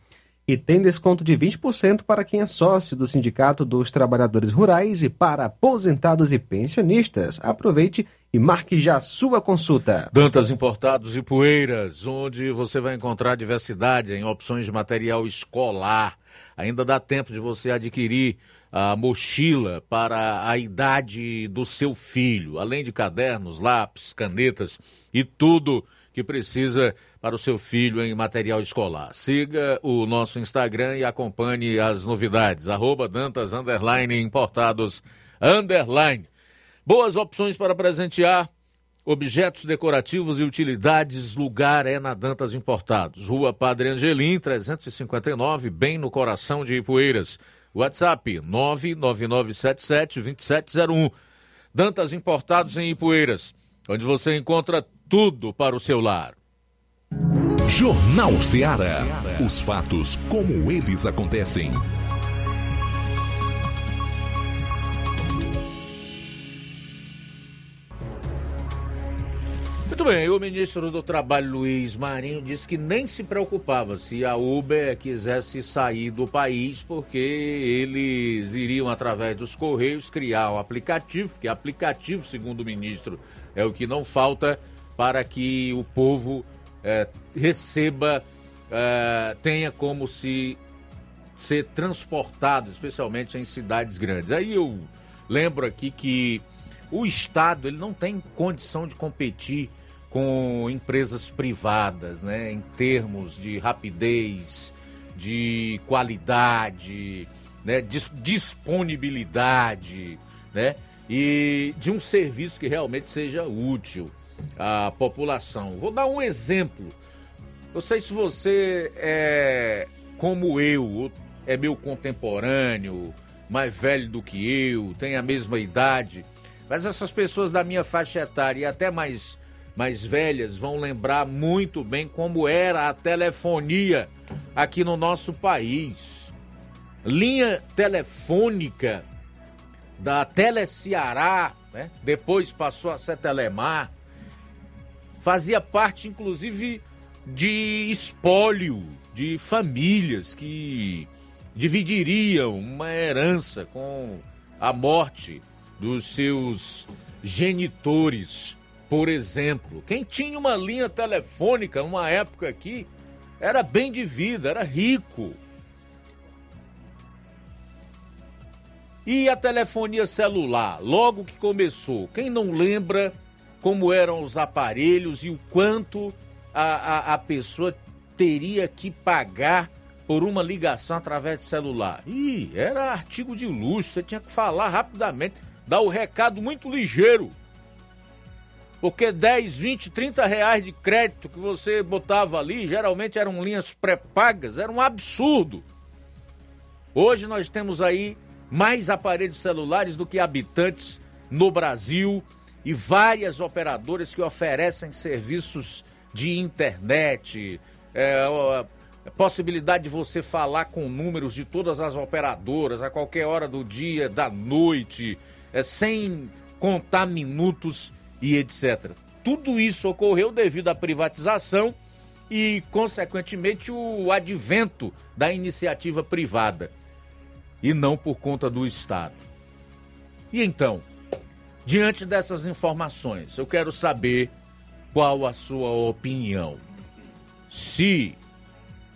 E tem desconto de 20% para quem é sócio do Sindicato dos Trabalhadores Rurais e para aposentados e pensionistas. Aproveite e marque já sua consulta. Dantas Importados e Poeiras, onde você vai encontrar diversidade em opções de material escolar. Ainda dá tempo de você adquirir a mochila para a idade do seu filho, além de cadernos, lápis, canetas e tudo que precisa para o seu filho em material escolar. Siga o nosso Instagram e acompanhe as novidades. Arroba Dantas Underline Importados Underline. Boas opções para presentear. Objetos decorativos e utilidades, lugar é na Dantas Importados. Rua Padre Angelim, 359, bem no coração de Ipueiras. WhatsApp 999772701. Dantas Importados em Ipueiras, onde você encontra tudo para o seu lar. Jornal Ceará. Os fatos como eles acontecem. Muito bem, o ministro do Trabalho, Luiz Marinho, disse que nem se preocupava se a Uber quisesse sair do país, porque eles iriam, através dos Correios, criar um aplicativo, que aplicativo, segundo o ministro, é o que não falta para que o povo eh, receba, eh, tenha como se ser transportado, especialmente em cidades grandes. Aí eu lembro aqui que o Estado ele não tem condição de competir com empresas privadas, né, em termos de rapidez, de qualidade, né, dis- disponibilidade, né, e de um serviço que realmente seja útil à população. Vou dar um exemplo. Não sei se você é como eu, é meu contemporâneo, mais velho do que eu, tem a mesma idade, mas essas pessoas da minha faixa etária e até mais, mais velhas vão lembrar muito bem como era a telefonia aqui no nosso país. Linha telefônica da Teleceará, né? depois passou a ser Telemar, fazia parte inclusive de espólio de famílias que dividiriam uma herança com a morte dos seus genitores, por exemplo. Quem tinha uma linha telefônica numa época aqui era bem de vida, era rico. E a telefonia celular, logo que começou, quem não lembra como eram os aparelhos e o quanto a, a, a pessoa teria que pagar por uma ligação através de celular? Ih, era artigo de luxo, você tinha que falar rapidamente, dar o recado muito ligeiro. Porque 10, 20, 30 reais de crédito que você botava ali, geralmente eram linhas pré-pagas, era um absurdo. Hoje nós temos aí mais aparelhos celulares do que habitantes no Brasil e várias operadoras que oferecem serviços de internet, é, possibilidade de você falar com números de todas as operadoras a qualquer hora do dia, da noite, é, sem contar minutos e etc. Tudo isso ocorreu devido à privatização e, consequentemente, o advento da iniciativa privada e não por conta do Estado. E então, diante dessas informações, eu quero saber qual a sua opinião. Se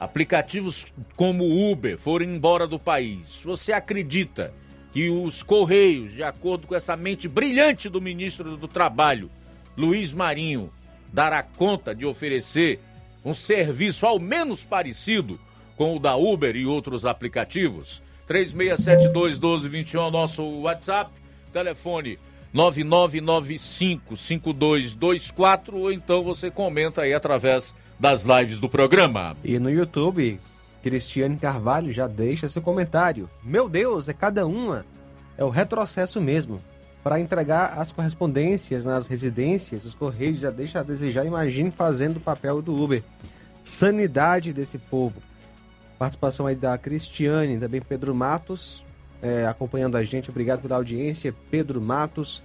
aplicativos como Uber forem embora do país, você acredita que os Correios, de acordo com essa mente brilhante do ministro do Trabalho, Luiz Marinho, dará conta de oferecer um serviço ao menos parecido com o da Uber e outros aplicativos? 3672-1221 é o nosso WhatsApp, telefone 99955224 ou então você comenta aí através das lives do programa. E no YouTube, Cristiane Carvalho já deixa seu comentário. Meu Deus, é cada uma. É o retrocesso mesmo. Para entregar as correspondências nas residências, os Correios já deixam a desejar. Imagine fazendo o papel do Uber. Sanidade desse povo. Participação aí da Cristiane, também Pedro Matos, é, acompanhando a gente. Obrigado pela audiência, Pedro Matos.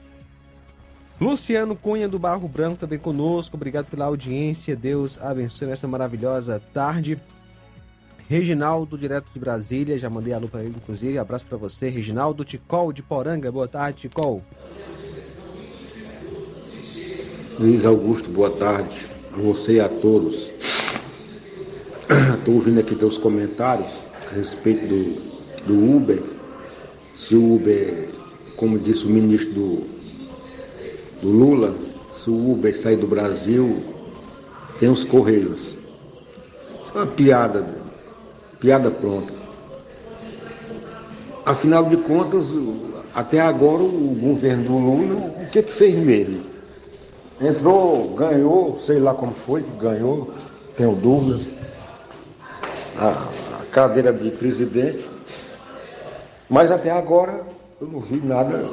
Luciano Cunha do Barro Branco também conosco. Obrigado pela audiência. Deus abençoe nesta maravilhosa tarde. Reginaldo, direto de Brasília, já mandei a lupa para ele, inclusive. Abraço para você, Reginaldo Ticol de Poranga. Boa tarde, Ticol. Luiz Augusto, boa tarde a você e a todos. Estou ouvindo aqui teus comentários a respeito do, do Uber. Se o Uber, como disse o ministro do, do Lula, se o Uber sair do Brasil, tem os Correios. Isso é uma piada piada pronta. Afinal de contas, até agora o governo do Lula, o que que fez mesmo? Entrou, ganhou, sei lá como foi, ganhou, tenho dúvidas, a, a cadeira de presidente, mas até agora eu não vi nada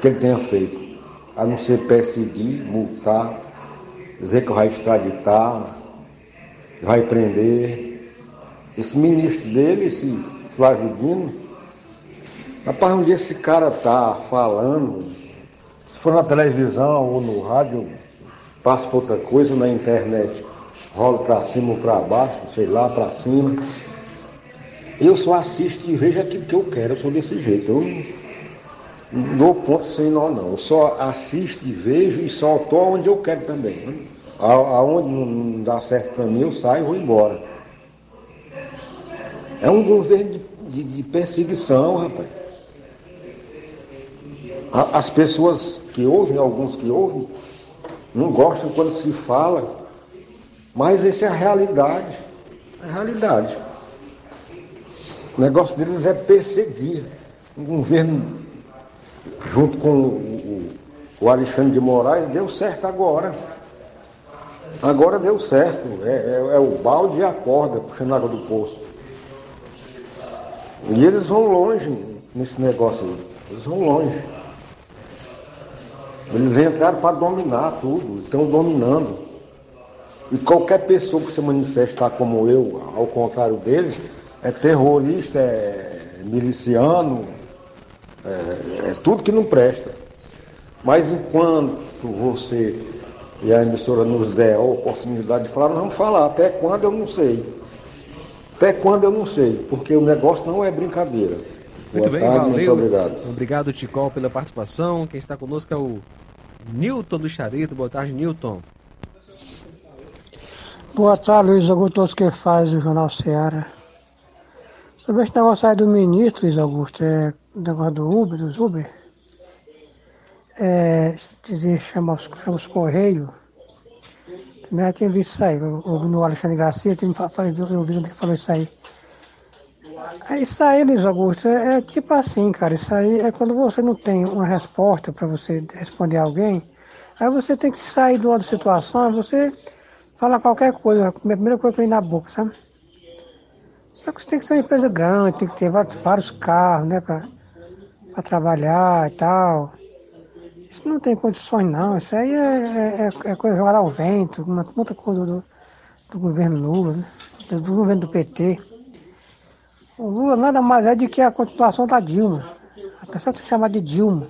que ele tenha feito, a não ser perseguir, multar, dizer que vai extraditar, vai prender. Esse ministro dele, esse Flávio Dino, rapaz, onde esse cara tá falando, se for na televisão ou no rádio, passa para outra coisa, na internet, rola para cima ou para baixo, sei lá, para cima. Eu só assisto e vejo aquilo que eu quero, eu sou desse jeito. Eu não, dou ponto sem nó, não. Eu só assisto e vejo e só estou onde eu quero também. Aonde não dá certo para mim, eu saio e vou embora. É um governo de, de, de perseguição, rapaz. As pessoas que ouvem, alguns que ouvem, não gostam quando se fala, mas essa é a realidade. É a realidade. O negócio deles é perseguir. Um governo, junto com o, o Alexandre de Moraes, deu certo agora. Agora deu certo. É, é, é o balde e a corda puxando água do poço. E eles vão longe nesse negócio aí. Eles vão longe. Eles entraram para dominar tudo, estão dominando. E qualquer pessoa que se manifestar como eu, ao contrário deles, é terrorista, é miliciano, é, é tudo que não presta. Mas enquanto você e a emissora nos der a oportunidade de falar, nós vamos falar. Até quando eu não sei. Até quando eu não sei, porque o negócio não é brincadeira. Muito Boa bem, tarde, valeu. Muito obrigado. Obrigado, Ticol, pela participação. Quem está conosco é o Newton do Charito. Boa tarde, Newton. Boa tarde, Luiz Augusto, todos que faz o Jornal Seara. Sobre esse negócio aí do ministro, Luiz Augusto, é o negócio do Uber, dos Uber, é, dizer, chama os, chama os Correios. Também já tinha visto isso aí, eu no Alexandre Garcia, tinha, eu ouvi onde ele falou isso aí. Isso aí, Luiz Augusto, é, é tipo assim, cara, isso aí é quando você não tem uma resposta para você responder a alguém, aí você tem que sair de uma situação, você fala qualquer coisa, a primeira coisa que vem na boca, sabe? Só que você tem que ser uma empresa grande, tem que ter vários, vários carros, né, para trabalhar e tal. Isso não tem condições não, isso aí é, é, é coisa jogada ao vento, uma, muita coisa do, do governo Lula, né? do, governo do PT. O Lula nada mais é do que a continuação da Dilma. Até se chamar de Dilma.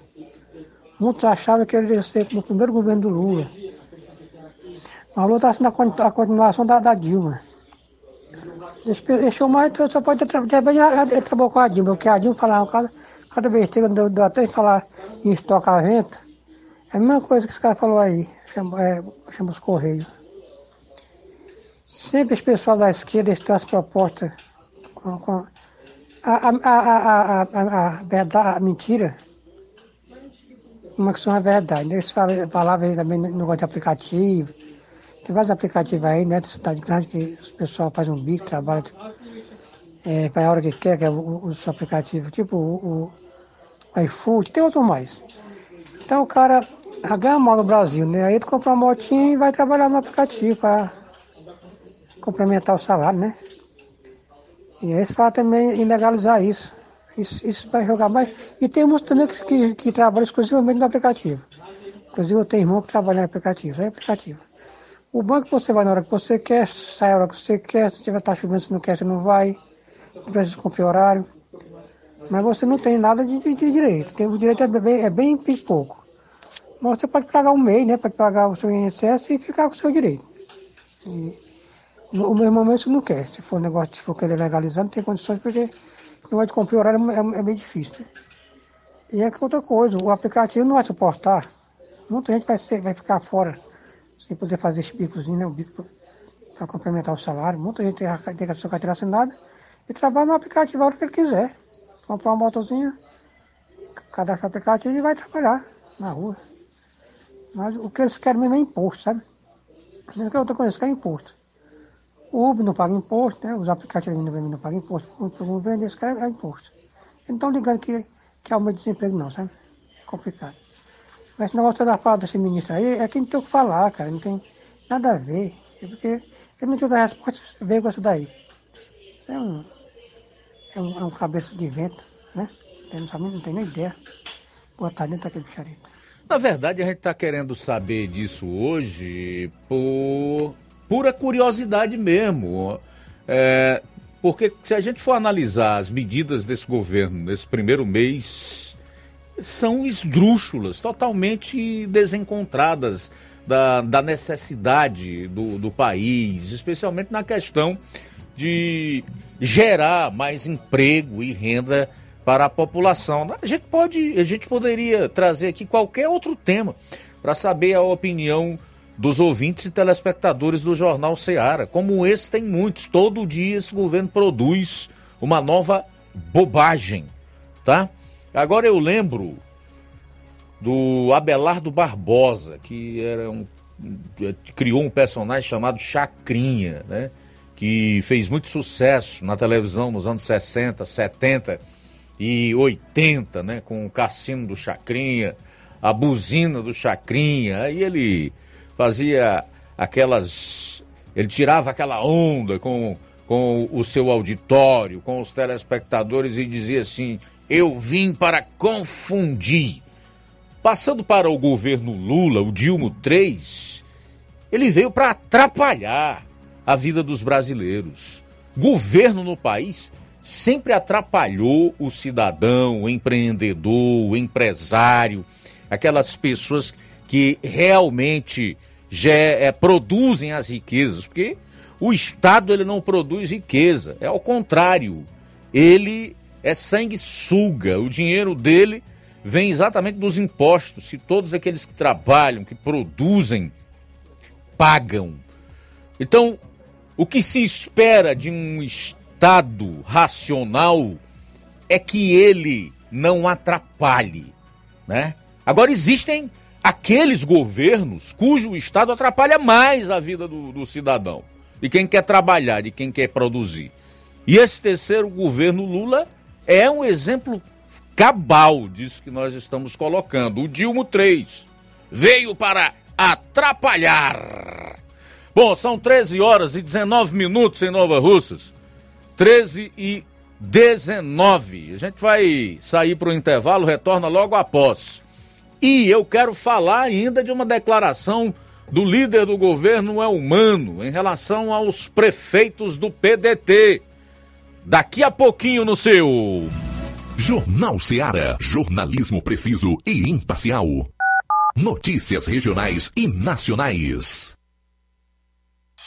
Muitos achavam que ele ia ser no primeiro governo do Lula. Mas o Lula está sendo a con- a continuação da, da Dilma. Mais, então só pode ter trabalhado. Com a Dilma, porque a Dilma falava cada, cada besteira, deu, deu até falar em estocamento. É a mesma coisa que esse cara falou aí, chama, é, chama os Correios. Sempre os pessoal da esquerda estão as propostas com, com a, a, a, a, mentira, uma que são a verdade. Eles falam- falavam também no negócio de aplicativo. Tem vários aplicativos aí, né, de cidade grande, que o pessoal faz um bico, trabalha, é, vai a hora que quer, que é os aplicativos, tipo o, o iFood, tem outro mais. Então o cara ganha mal no Brasil, né? Aí ele compra uma motinha e vai trabalhar no aplicativo para complementar o salário, né? E aí eles falam também em legalizar isso. Isso, isso vai jogar mais. E tem muitos também que, que, que trabalham exclusivamente no aplicativo. Inclusive eu tenho irmão que trabalha no aplicativo, é aplicativo. O banco você vai na hora que você quer, sai a hora que você quer, se tiver tá chovendo, se não quer, você não vai. Não precisa cumprir horário. Mas você não tem nada de, de- de direito. Tem, o direito é bem, é bem pouco. Mas você pode pagar um mês, né? Pode pagar o seu INSS e ficar com o seu direito. E no- o meu irmão mesmo não quer. Se for um negócio, se for querer legalizar, não tem condições, porque o negócio de cumprir horário é, é bem difícil. E é que outra coisa, o aplicativo não vai suportar. Muita gente vai, ser, vai ficar fora sem poder fazer esse bicozinho, né? O bico para complementar o salário. Muita gente tem, tem a sua carteira assinada e trabalha no aplicativo a hora que ele quiser. Comprar uma motozinha, cadastra o aplicativo e vai trabalhar na rua. Mas o que eles querem mesmo é imposto, sabe? Não quer outra coisa, eles querem imposto. O Uber não paga imposto, né? Os aplicativos também não pagam imposto. O governo eles querem é imposto. Eles não estão ligando que, que aumenta o desemprego não, sabe? É complicado. Mas esse negócio da fala desse ministro aí é quem tem o que falar, cara. Não tem nada a ver. É porque ele não outra resposta, veio com isso daí. É um, é um, é um cabeça de vento, né? Não, sabe, não tem nem ideia. Botar dentro daquele bichareta. Na verdade, a gente está querendo saber disso hoje por pura curiosidade mesmo. É, porque se a gente for analisar as medidas desse governo nesse primeiro mês, são esdrúxulas, totalmente desencontradas da, da necessidade do, do país, especialmente na questão de gerar mais emprego e renda para a população. A gente pode, a gente poderia trazer aqui qualquer outro tema para saber a opinião dos ouvintes e telespectadores do Jornal Ceará. Como esse tem muitos, todo dia esse governo produz uma nova bobagem, tá? Agora eu lembro do Abelardo Barbosa, que era um criou um personagem chamado Chacrinha, né? Que fez muito sucesso na televisão nos anos 60, 70 e 80, né? Com o cassino do Chacrinha, a buzina do Chacrinha. Aí ele fazia aquelas. Ele tirava aquela onda com, com o seu auditório, com os telespectadores e dizia assim: Eu vim para confundir. Passando para o governo Lula, o Dilma 3, ele veio para atrapalhar a vida dos brasileiros. Governo no país sempre atrapalhou o cidadão, o empreendedor, o empresário, aquelas pessoas que realmente já é, produzem as riquezas, porque o Estado ele não produz riqueza, é ao contrário, ele é sanguessuga, o dinheiro dele vem exatamente dos impostos, se todos aqueles que trabalham, que produzem, pagam. Então, o que se espera de um Estado racional é que ele não atrapalhe, né? Agora existem aqueles governos cujo Estado atrapalha mais a vida do, do cidadão, de quem quer trabalhar, de quem quer produzir. E esse terceiro governo Lula é um exemplo cabal disso que nós estamos colocando. O Dilma 3 veio para atrapalhar. Bom, são 13 horas e 19 minutos em Nova Russas. 13 e 19. A gente vai sair para o intervalo, retorna logo após. E eu quero falar ainda de uma declaração do líder do governo é humano em relação aos prefeitos do PDT. Daqui a pouquinho no seu Jornal Seara. Jornalismo preciso e imparcial. Notícias regionais e nacionais.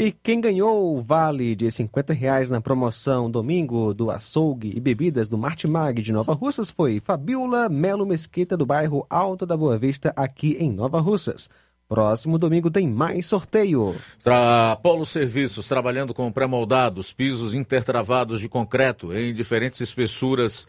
E quem ganhou o vale de 50 reais na promoção domingo do açougue e bebidas do Martimag de Nova Russas foi Fabiola Melo Mesquita, do bairro Alto da Boa Vista, aqui em Nova Russas. Próximo domingo tem mais sorteio. Tra Polo Serviços, trabalhando com pré-moldados, pisos intertravados de concreto em diferentes espessuras,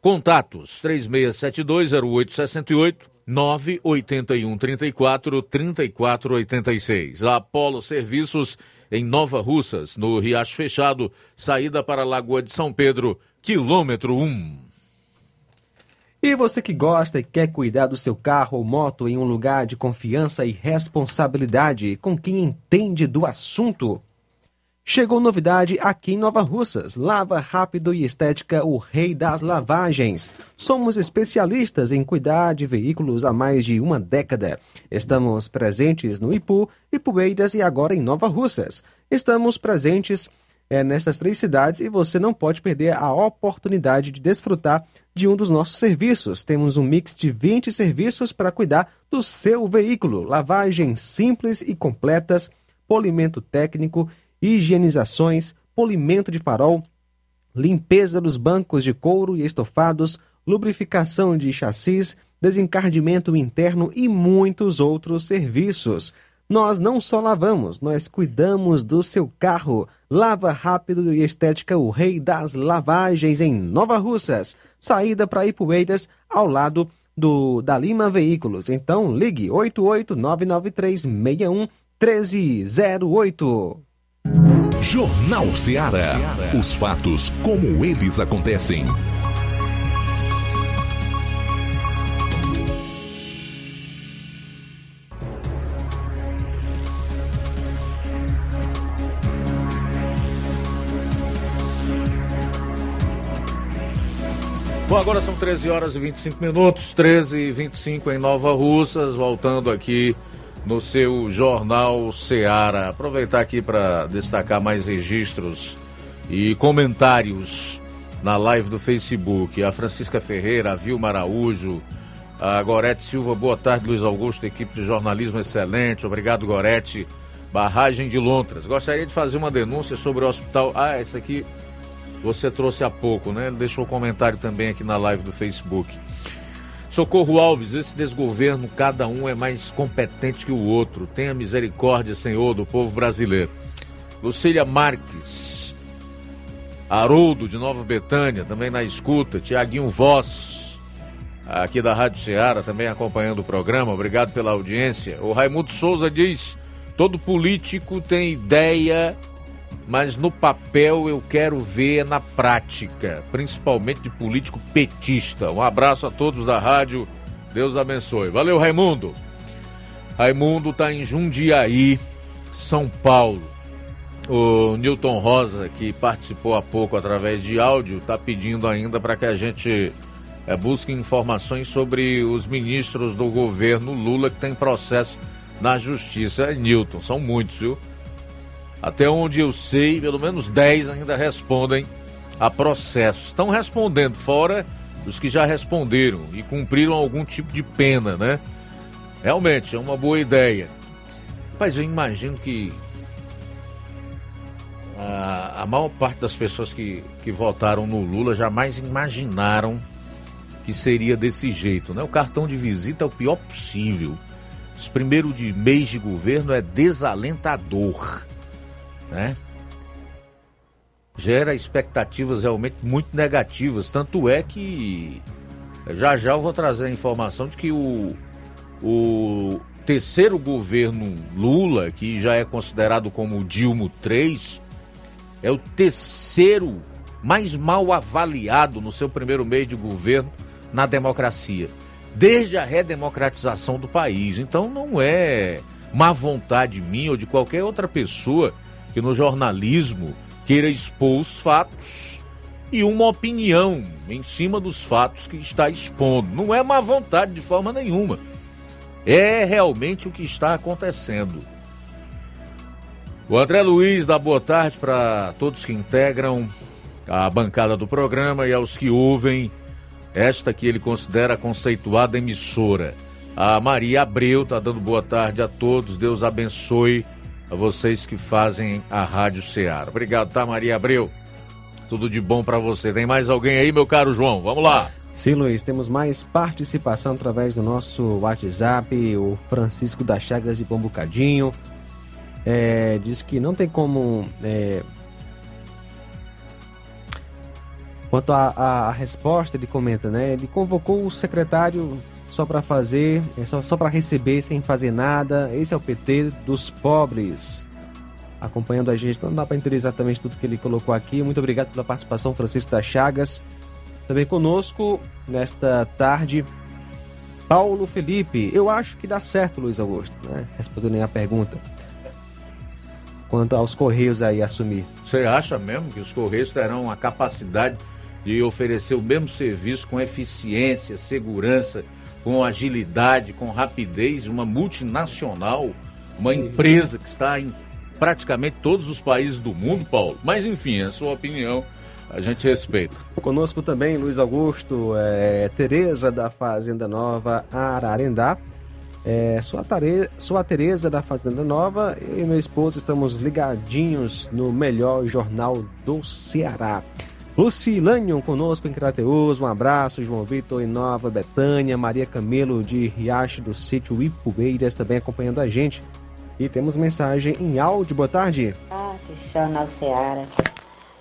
Contatos 36720868 981 34 3486. Apolo Serviços em Nova Russas, no Riacho Fechado, saída para a Lagoa de São Pedro, quilômetro 1. E você que gosta e quer cuidar do seu carro ou moto em um lugar de confiança e responsabilidade com quem entende do assunto? Chegou novidade aqui em Nova Russas. Lava Rápido e Estética, o rei das lavagens. Somos especialistas em cuidar de veículos há mais de uma década. Estamos presentes no Ipu, Ipueiras e agora em Nova Russas. Estamos presentes é, nessas três cidades e você não pode perder a oportunidade de desfrutar de um dos nossos serviços. Temos um mix de 20 serviços para cuidar do seu veículo. Lavagens simples e completas, polimento técnico higienizações, polimento de farol, limpeza dos bancos de couro e estofados, lubrificação de chassis, desencardimento interno e muitos outros serviços. Nós não só lavamos, nós cuidamos do seu carro. Lava Rápido e Estética, o rei das lavagens em Nova Russas. Saída para Ipueiras, ao lado do da Lima Veículos. Então ligue 8899361 1308. Jornal Ceará. Os fatos como eles acontecem. Bom, agora são 13 horas e 25 minutos, 13 e 25 em Nova Russas, voltando aqui no seu Jornal Seara. Aproveitar aqui para destacar mais registros e comentários na live do Facebook. A Francisca Ferreira, a Vilma Araújo, a Gorete Silva, boa tarde, Luiz Augusto, equipe de jornalismo excelente. Obrigado, Gorete. Barragem de Lontras. Gostaria de fazer uma denúncia sobre o hospital. Ah, essa aqui você trouxe há pouco, né? Ele deixou comentário também aqui na live do Facebook. Socorro Alves, esse desgoverno, cada um é mais competente que o outro. Tenha misericórdia, Senhor, do povo brasileiro. Lucília Marques, Haroldo de Nova Betânia, também na escuta. Tiaguinho Voz, aqui da Rádio Ceará, também acompanhando o programa. Obrigado pela audiência. O Raimundo Souza diz: todo político tem ideia mas no papel eu quero ver na prática, principalmente de político petista. Um abraço a todos da rádio, Deus abençoe. Valeu, Raimundo. Raimundo está em Jundiaí, São Paulo. O Newton Rosa, que participou há pouco através de áudio, está pedindo ainda para que a gente é, busque informações sobre os ministros do governo Lula que tem processo na justiça. É, Newton, são muitos, viu? Até onde eu sei, pelo menos 10 ainda respondem a processos. Estão respondendo, fora os que já responderam e cumpriram algum tipo de pena, né? Realmente, é uma boa ideia. Mas eu imagino que a, a maior parte das pessoas que, que votaram no Lula jamais imaginaram que seria desse jeito, né? O cartão de visita é o pior possível. Esse primeiro de mês de governo é desalentador né? Gera expectativas realmente muito negativas. Tanto é que já já eu vou trazer a informação de que o, o terceiro governo Lula, que já é considerado como Dilma 3, é o terceiro mais mal avaliado no seu primeiro mês de governo na democracia, desde a redemocratização do país. Então não é má vontade minha ou de qualquer outra pessoa que no jornalismo queira expor os fatos e uma opinião em cima dos fatos que está expondo. Não é má vontade de forma nenhuma. É realmente o que está acontecendo. O André Luiz dá boa tarde para todos que integram a bancada do programa e aos que ouvem esta que ele considera conceituada emissora. A Maria Abreu está dando boa tarde a todos. Deus abençoe a vocês que fazem a Rádio Ceará. Obrigado, tá, Maria Abreu? Tudo de bom para você. Tem mais alguém aí, meu caro João? Vamos lá. Sim, Luiz, temos mais participação através do nosso WhatsApp. O Francisco das Chagas de Pombucadinho é, diz que não tem como. É... Quanto à resposta, ele comenta, né? Ele convocou o secretário só para fazer, é só, só para receber sem fazer nada. Esse é o PT dos pobres. Acompanhando a gente, não dá para entender exatamente tudo que ele colocou aqui. Muito obrigado pela participação, Francisco das Chagas. Também conosco nesta tarde, Paulo Felipe. Eu acho que dá certo, Luiz Augusto, né? Respondendo a pergunta. Quanto aos Correios aí assumir. Você acha mesmo que os Correios terão a capacidade de oferecer o mesmo serviço com eficiência, segurança com agilidade, com rapidez, uma multinacional, uma empresa que está em praticamente todos os países do mundo, Paulo. Mas enfim, a sua opinião a gente respeita. Conosco também Luiz Augusto, é, Tereza da Fazenda Nova Ararendá. É, sua, tare... Tereza da Fazenda Nova e meu esposo estamos ligadinhos no melhor jornal do Ceará. Lucilânio conosco em Crateus, um abraço, João Vitor em Nova Betânia, Maria Camelo de Riacho do Sítio Ipubeiras também acompanhando a gente. E temos mensagem em áudio, boa tarde. Tarde, Jornal Seara.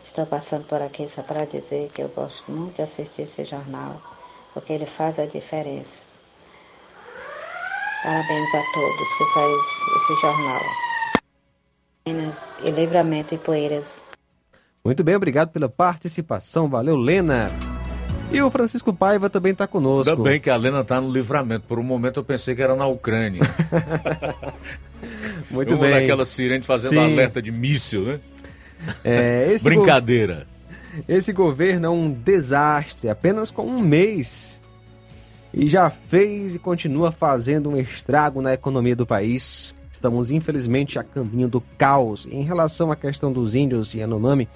Estou passando por aqui só para dizer que eu gosto muito de assistir esse jornal, porque ele faz a diferença. Parabéns a todos que faz esse jornal. e Livramento e Poeiras. Muito bem, obrigado pela participação. Valeu, Lena. E o Francisco Paiva também está conosco. Ainda bem que a Lena está no livramento. Por um momento eu pensei que era na Ucrânia. Muito Uma bem. daquela sirene fazendo Sim. alerta de míssil, né? É, esse Brincadeira. go- Esse governo é um desastre, apenas com um mês. E já fez e continua fazendo um estrago na economia do país. Estamos, infelizmente, a caminho do caos. Em relação à questão dos índios e Yanomami,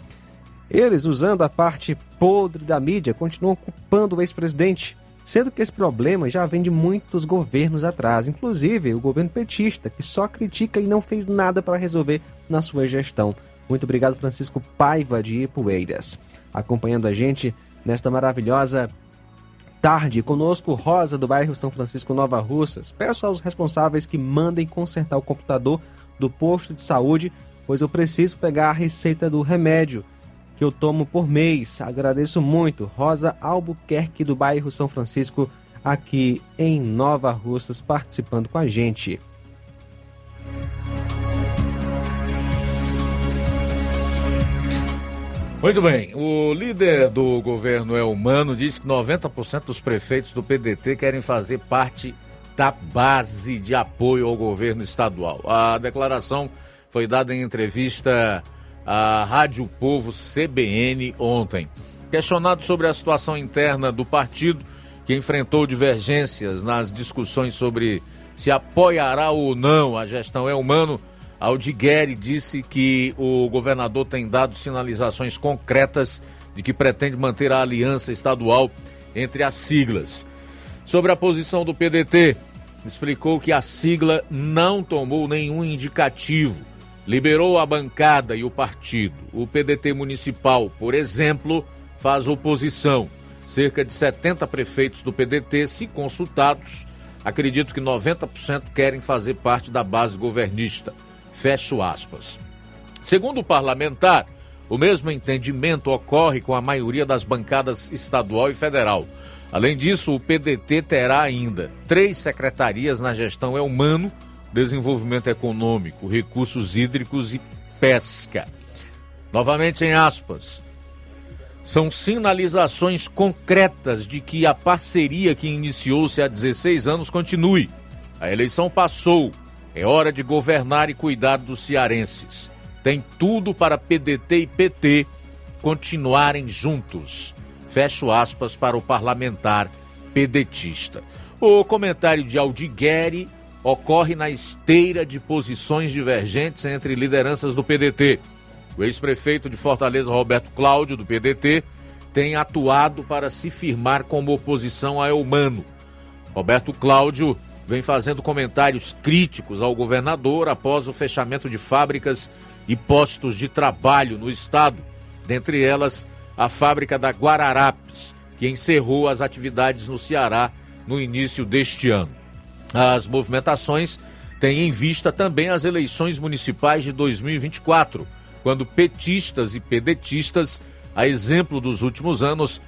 eles, usando a parte podre da mídia, continuam culpando o ex-presidente, sendo que esse problema já vem de muitos governos atrás, inclusive o governo petista, que só critica e não fez nada para resolver na sua gestão. Muito obrigado, Francisco Paiva de Ipueiras, acompanhando a gente nesta maravilhosa tarde. Conosco, Rosa, do bairro São Francisco Nova Russas. Peço aos responsáveis que mandem consertar o computador do posto de saúde, pois eu preciso pegar a receita do remédio que eu tomo por mês. Agradeço muito. Rosa Albuquerque, do bairro São Francisco, aqui em Nova Russas, participando com a gente. Muito bem. O líder do governo é humano diz que 90% dos prefeitos do PDT querem fazer parte da base de apoio ao governo estadual. A declaração foi dada em entrevista à Rádio Povo CBN ontem. Questionado sobre a situação interna do partido, que enfrentou divergências nas discussões sobre se apoiará ou não a gestão é humano, Aldigueri disse que o governador tem dado sinalizações concretas de que pretende manter a aliança estadual entre as siglas. Sobre a posição do PDT, explicou que a sigla não tomou nenhum indicativo, liberou a bancada e o partido. O PDT municipal, por exemplo, faz oposição. Cerca de 70 prefeitos do PDT, se consultados, acredito que 90% querem fazer parte da base governista. Fecho aspas. Segundo o parlamentar, o mesmo entendimento ocorre com a maioria das bancadas estadual e federal. Além disso, o PDT terá ainda três secretarias na gestão humano, desenvolvimento econômico, recursos hídricos e pesca. Novamente em aspas. São sinalizações concretas de que a parceria que iniciou-se há 16 anos continue. A eleição passou. É hora de governar e cuidar dos cearenses. Tem tudo para PDT e PT continuarem juntos. Fecho aspas para o parlamentar pedetista. O comentário de Aldigueri ocorre na esteira de posições divergentes entre lideranças do PDT. O ex-prefeito de Fortaleza, Roberto Cláudio, do PDT, tem atuado para se firmar como oposição a Elmano. Roberto Cláudio vem fazendo comentários críticos ao governador após o fechamento de fábricas e postos de trabalho no estado, dentre elas a fábrica da Guararapes, que encerrou as atividades no Ceará no início deste ano. As movimentações têm em vista também as eleições municipais de 2024, quando petistas e pedetistas, a exemplo dos últimos anos,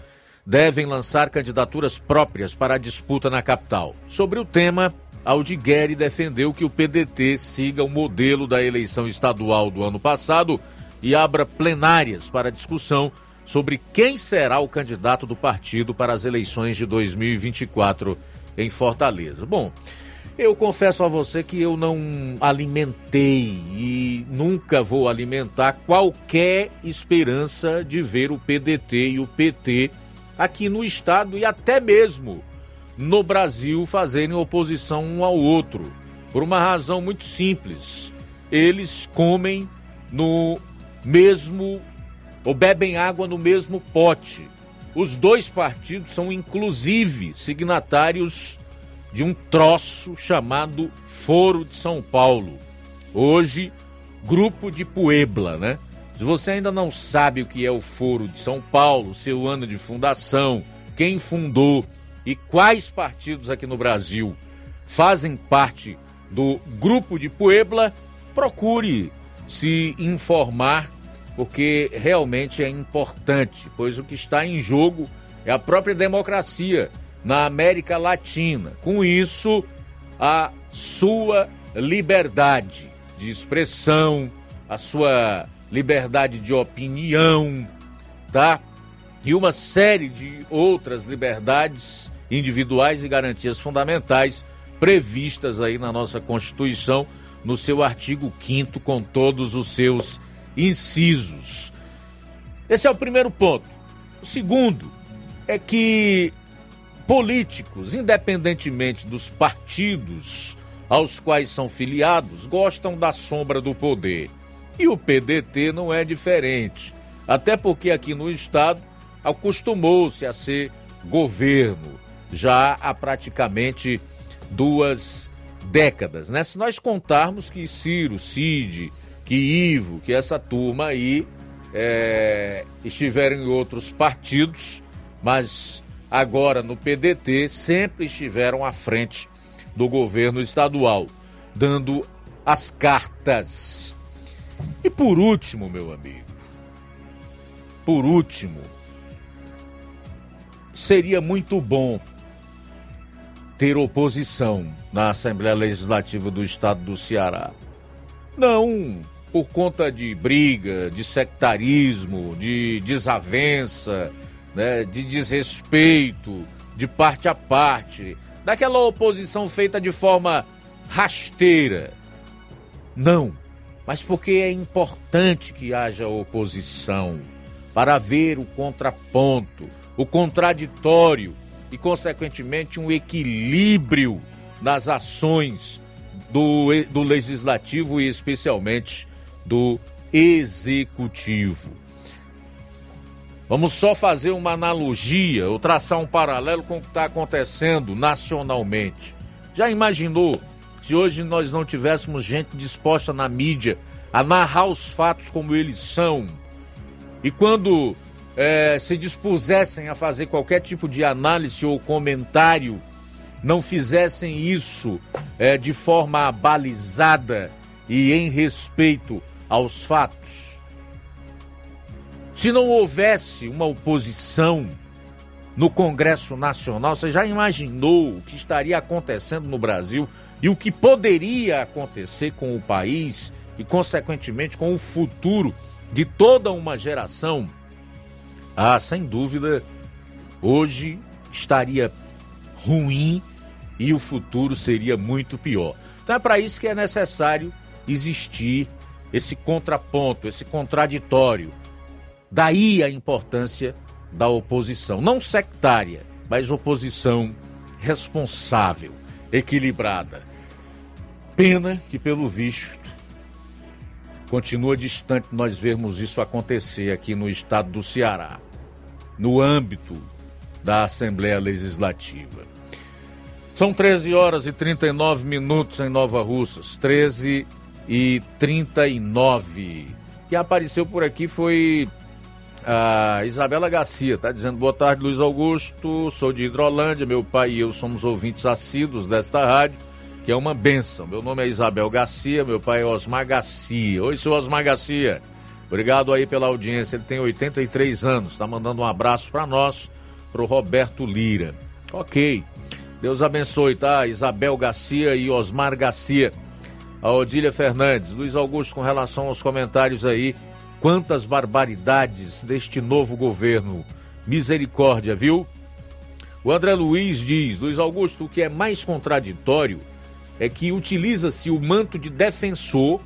devem lançar candidaturas próprias para a disputa na capital. Sobre o tema, Aldigueri defendeu que o PDT siga o modelo da eleição estadual do ano passado e abra plenárias para discussão sobre quem será o candidato do partido para as eleições de 2024 em Fortaleza. Bom, eu confesso a você que eu não alimentei e nunca vou alimentar qualquer esperança de ver o PDT e o PT aqui no estado e até mesmo no Brasil fazerem oposição um ao outro, por uma razão muito simples. Eles comem no mesmo ou bebem água no mesmo pote. Os dois partidos são inclusive signatários de um troço chamado Foro de São Paulo. Hoje, Grupo de Puebla, né? Se você ainda não sabe o que é o Foro de São Paulo, seu ano de fundação, quem fundou e quais partidos aqui no Brasil fazem parte do Grupo de Puebla, procure se informar, porque realmente é importante, pois o que está em jogo é a própria democracia na América Latina. Com isso, a sua liberdade de expressão, a sua liberdade de opinião, tá? E uma série de outras liberdades individuais e garantias fundamentais previstas aí na nossa Constituição, no seu artigo 5 com todos os seus incisos. Esse é o primeiro ponto. O segundo é que políticos, independentemente dos partidos aos quais são filiados, gostam da sombra do poder. E o PDT não é diferente. Até porque aqui no estado acostumou-se a ser governo já há praticamente duas décadas, né? Se nós contarmos que Ciro, Cid, que Ivo, que essa turma aí é, estiveram em outros partidos, mas agora no PDT sempre estiveram à frente do governo estadual, dando as cartas. E por último, meu amigo, por último, seria muito bom ter oposição na Assembleia Legislativa do Estado do Ceará. Não por conta de briga, de sectarismo, de desavença, né, de desrespeito, de parte a parte, daquela oposição feita de forma rasteira. Não, mas porque é importante que haja oposição para ver o contraponto, o contraditório e, consequentemente, um equilíbrio nas ações do, do legislativo e, especialmente, do executivo. Vamos só fazer uma analogia ou traçar um paralelo com o que está acontecendo nacionalmente. Já imaginou se hoje nós não tivéssemos gente disposta na mídia a narrar os fatos como eles são? E quando é, se dispusessem a fazer qualquer tipo de análise ou comentário, não fizessem isso é, de forma balizada e em respeito aos fatos. Se não houvesse uma oposição no Congresso Nacional, você já imaginou o que estaria acontecendo no Brasil e o que poderia acontecer com o país e, consequentemente, com o futuro de toda uma geração? Ah, sem dúvida, hoje estaria ruim e o futuro seria muito pior. Então é para isso que é necessário existir esse contraponto, esse contraditório. Daí a importância da oposição, não sectária, mas oposição responsável, equilibrada. Pena que, pelo visto, continua distante nós vermos isso acontecer aqui no estado do Ceará, no âmbito da Assembleia Legislativa. São 13 horas e 39 minutos em Nova Russas, 13 e 39. Quem apareceu por aqui foi a Isabela Garcia, tá dizendo boa tarde, Luiz Augusto. Sou de Hidrolândia, meu pai e eu somos ouvintes assíduos desta rádio, que é uma benção. Meu nome é Isabel Garcia, meu pai é Osmar Garcia. Oi, seu Osmar Garcia. Obrigado aí pela audiência. Ele tem 83 anos, tá mandando um abraço para nós, pro Roberto Lira. Ok. Deus abençoe, tá? Isabel Garcia e Osmar Garcia a Odília Fernandes. Luiz Augusto, com relação aos comentários aí, quantas barbaridades deste novo governo. Misericórdia, viu? O André Luiz diz: Luiz Augusto, o que é mais contraditório é que utiliza-se o manto de defensor,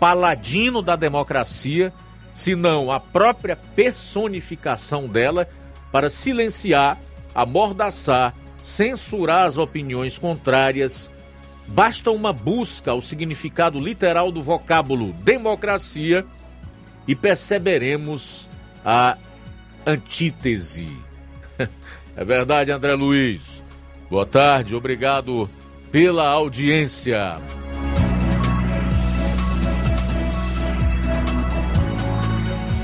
paladino da democracia, se não a própria personificação dela, para silenciar, amordaçar, censurar as opiniões contrárias Basta uma busca ao significado literal do vocábulo democracia e perceberemos a antítese. É verdade, André Luiz. Boa tarde, obrigado pela audiência.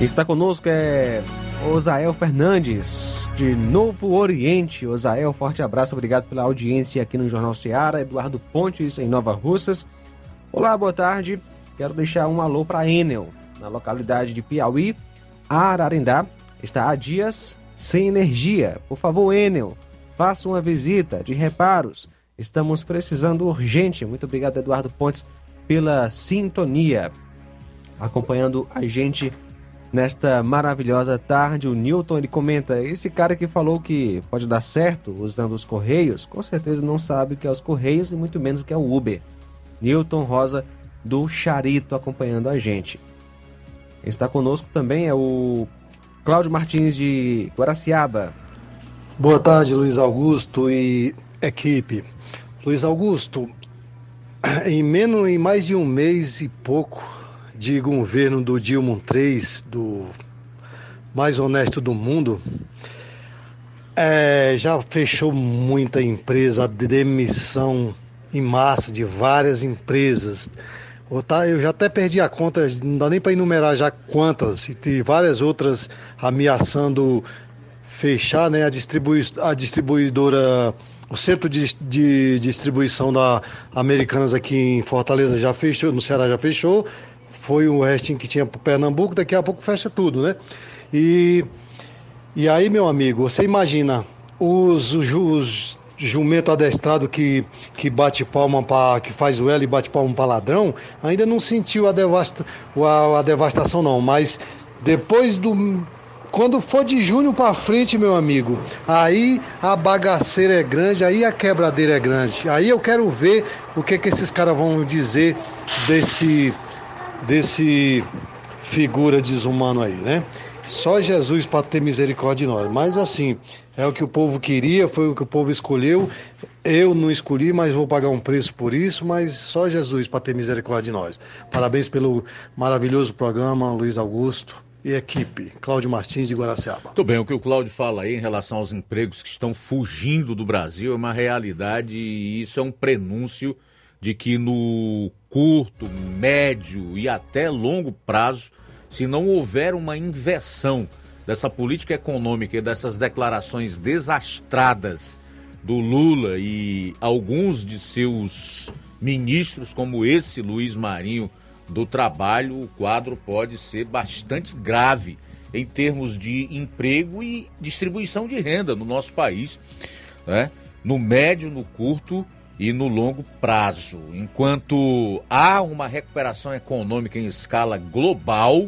Está conosco é Osael Fernandes, de Novo Oriente. Osael, forte abraço, obrigado pela audiência aqui no Jornal Seara. Eduardo Pontes, em Nova Russas. Olá, boa tarde. Quero deixar um alô para Enel, na localidade de Piauí, Ararendá. Está há dias sem energia. Por favor, Enel, faça uma visita de reparos. Estamos precisando urgente. Muito obrigado, Eduardo Pontes, pela sintonia. acompanhando a gente nesta maravilhosa tarde. O Newton ele comenta: esse cara que falou que pode dar certo usando os Correios, com certeza não sabe o que é os Correios e muito menos o que é o Uber. Newton Rosa do Charito acompanhando a gente. Está conosco também é o Cláudio Martins de Guaraciaba. Boa tarde, Luiz Augusto e equipe. Luiz Augusto, em menos em mais de um mês e pouco de governo do Dilma III, do mais honesto do mundo, é, já fechou muita empresa, demissão em massa de várias empresas. Eu já até perdi a conta, não dá nem para enumerar já quantas, e várias outras ameaçando fechar né, a, distribui a distribuidora, o centro de, de distribuição da Americanas aqui em Fortaleza já fechou, no Ceará já fechou, foi o restinho que tinha para Pernambuco, daqui a pouco fecha tudo, né? E, e aí, meu amigo, você imagina os, os, os jumento adestrado que, que bate palma para que faz o L e bate palma para ladrão, ainda não sentiu a, devasta, a, a devastação não, mas depois do quando for de junho para frente, meu amigo, aí a bagaceira é grande, aí a quebradeira é grande. Aí eu quero ver o que que esses caras vão dizer desse desse figura desumano aí, né? Só Jesus para ter misericórdia de nós. Mas assim, é o que o povo queria, foi o que o povo escolheu. Eu não escolhi, mas vou pagar um preço por isso, mas só Jesus para ter misericórdia de nós. Parabéns pelo maravilhoso programa, Luiz Augusto e equipe. Cláudio Martins de Guaraciaba. Muito bem, o que o Cláudio fala aí em relação aos empregos que estão fugindo do Brasil é uma realidade e isso é um prenúncio de que no curto, médio e até longo prazo, se não houver uma inversão dessa política econômica e dessas declarações desastradas do Lula e alguns de seus ministros, como esse Luiz Marinho do Trabalho, o quadro pode ser bastante grave em termos de emprego e distribuição de renda no nosso país, né? no médio, no curto e no longo prazo. Enquanto há uma recuperação econômica em escala global,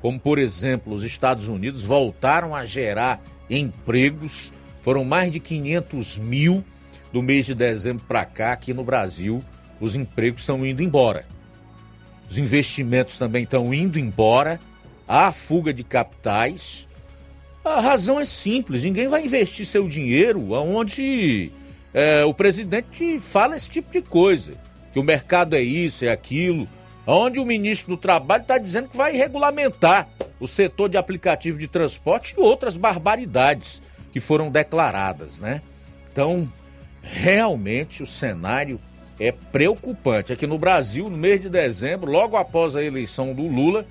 como por exemplo os Estados Unidos voltaram a gerar empregos, foram mais de 500 mil do mês de dezembro para cá, aqui no Brasil, os empregos estão indo embora. Os investimentos também estão indo embora, há fuga de capitais. A razão é simples: ninguém vai investir seu dinheiro aonde é, o presidente fala esse tipo de coisa, que o mercado é isso, é aquilo, onde o ministro do Trabalho está dizendo que vai regulamentar o setor de aplicativo de transporte e outras barbaridades que foram declaradas, né? Então, realmente o cenário é preocupante. Aqui no Brasil, no mês de dezembro, logo após a eleição do Lula,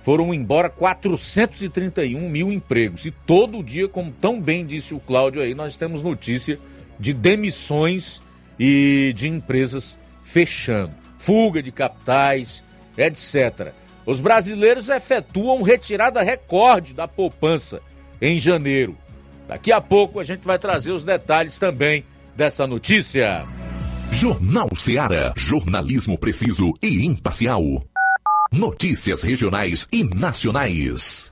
foram embora 431 mil empregos. E todo dia, como tão bem disse o Cláudio aí, nós temos notícia de demissões e de empresas fechando, fuga de capitais, etc. Os brasileiros efetuam retirada recorde da poupança em janeiro. Daqui a pouco a gente vai trazer os detalhes também dessa notícia. Jornal Ceará, jornalismo preciso e imparcial. Notícias regionais e nacionais.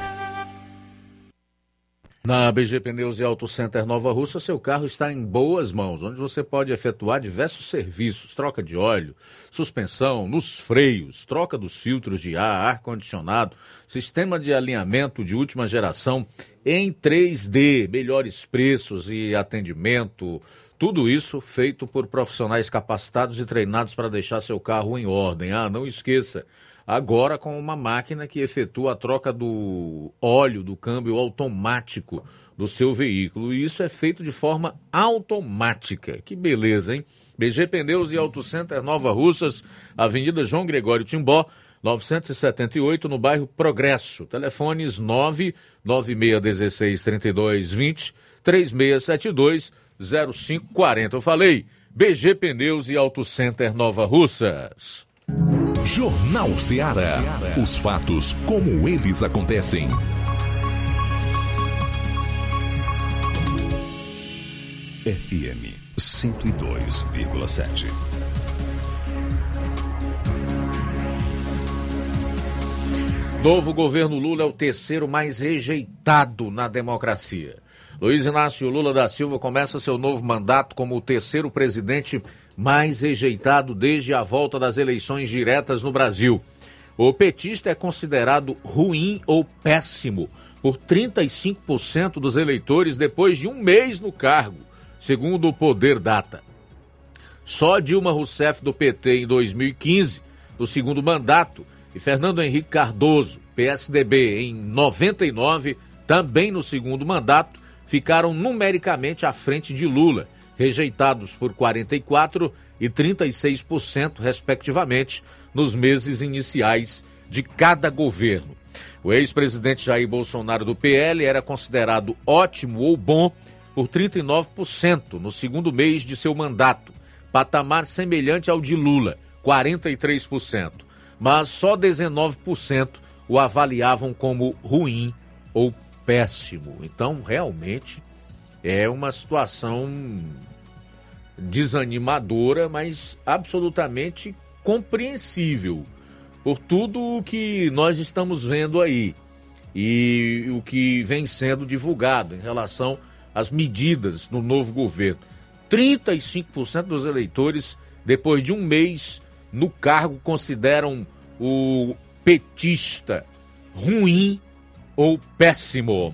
Na BG Pneus e Auto Center Nova Russa, seu carro está em boas mãos, onde você pode efetuar diversos serviços, troca de óleo, suspensão, nos freios, troca dos filtros de ar, ar-condicionado, sistema de alinhamento de última geração em 3D, melhores preços e atendimento, tudo isso feito por profissionais capacitados e treinados para deixar seu carro em ordem. Ah, não esqueça, agora com uma máquina que efetua a troca do óleo do câmbio automático do seu veículo. E isso é feito de forma automática. Que beleza, hein? BG Pneus e Auto Center Nova Russas, Avenida João Gregório Timbó, 978, no bairro Progresso. Telefones 99616 3220 3672 0540. Eu falei, BG Pneus e Auto Center Nova Russas. Jornal Ceará. Os fatos como eles acontecem. FM 102,7. Novo governo Lula é o terceiro mais rejeitado na democracia. Luiz Inácio Lula da Silva começa seu novo mandato como o terceiro presidente mais rejeitado desde a volta das eleições diretas no Brasil. O petista é considerado ruim ou péssimo por 35% dos eleitores depois de um mês no cargo, segundo o Poder Data. Só Dilma Rousseff do PT em 2015, no segundo mandato, e Fernando Henrique Cardoso, PSDB, em 99, também no segundo mandato, ficaram numericamente à frente de Lula, rejeitados por 44% e 36%, respectivamente, nos meses iniciais de cada governo. O ex-presidente Jair Bolsonaro do PL era considerado ótimo ou bom por 39% no segundo mês de seu mandato, patamar semelhante ao de Lula, 43%, mas só 19% o avaliavam como ruim ou. Então, realmente é uma situação desanimadora, mas absolutamente compreensível por tudo o que nós estamos vendo aí e o que vem sendo divulgado em relação às medidas do novo governo. 35% dos eleitores, depois de um mês no cargo, consideram o petista ruim ou péssimo.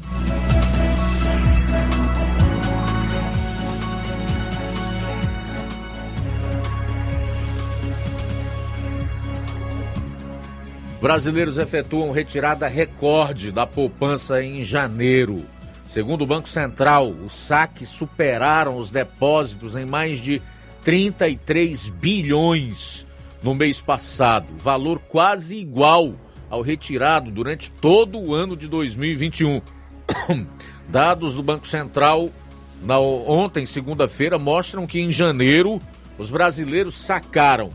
Brasileiros efetuam retirada recorde da poupança em janeiro. Segundo o Banco Central, os saques superaram os depósitos em mais de 33 bilhões no mês passado, valor quase igual ao retirado durante todo o ano de 2021. Dados do Banco Central na, ontem, segunda-feira, mostram que em janeiro os brasileiros sacaram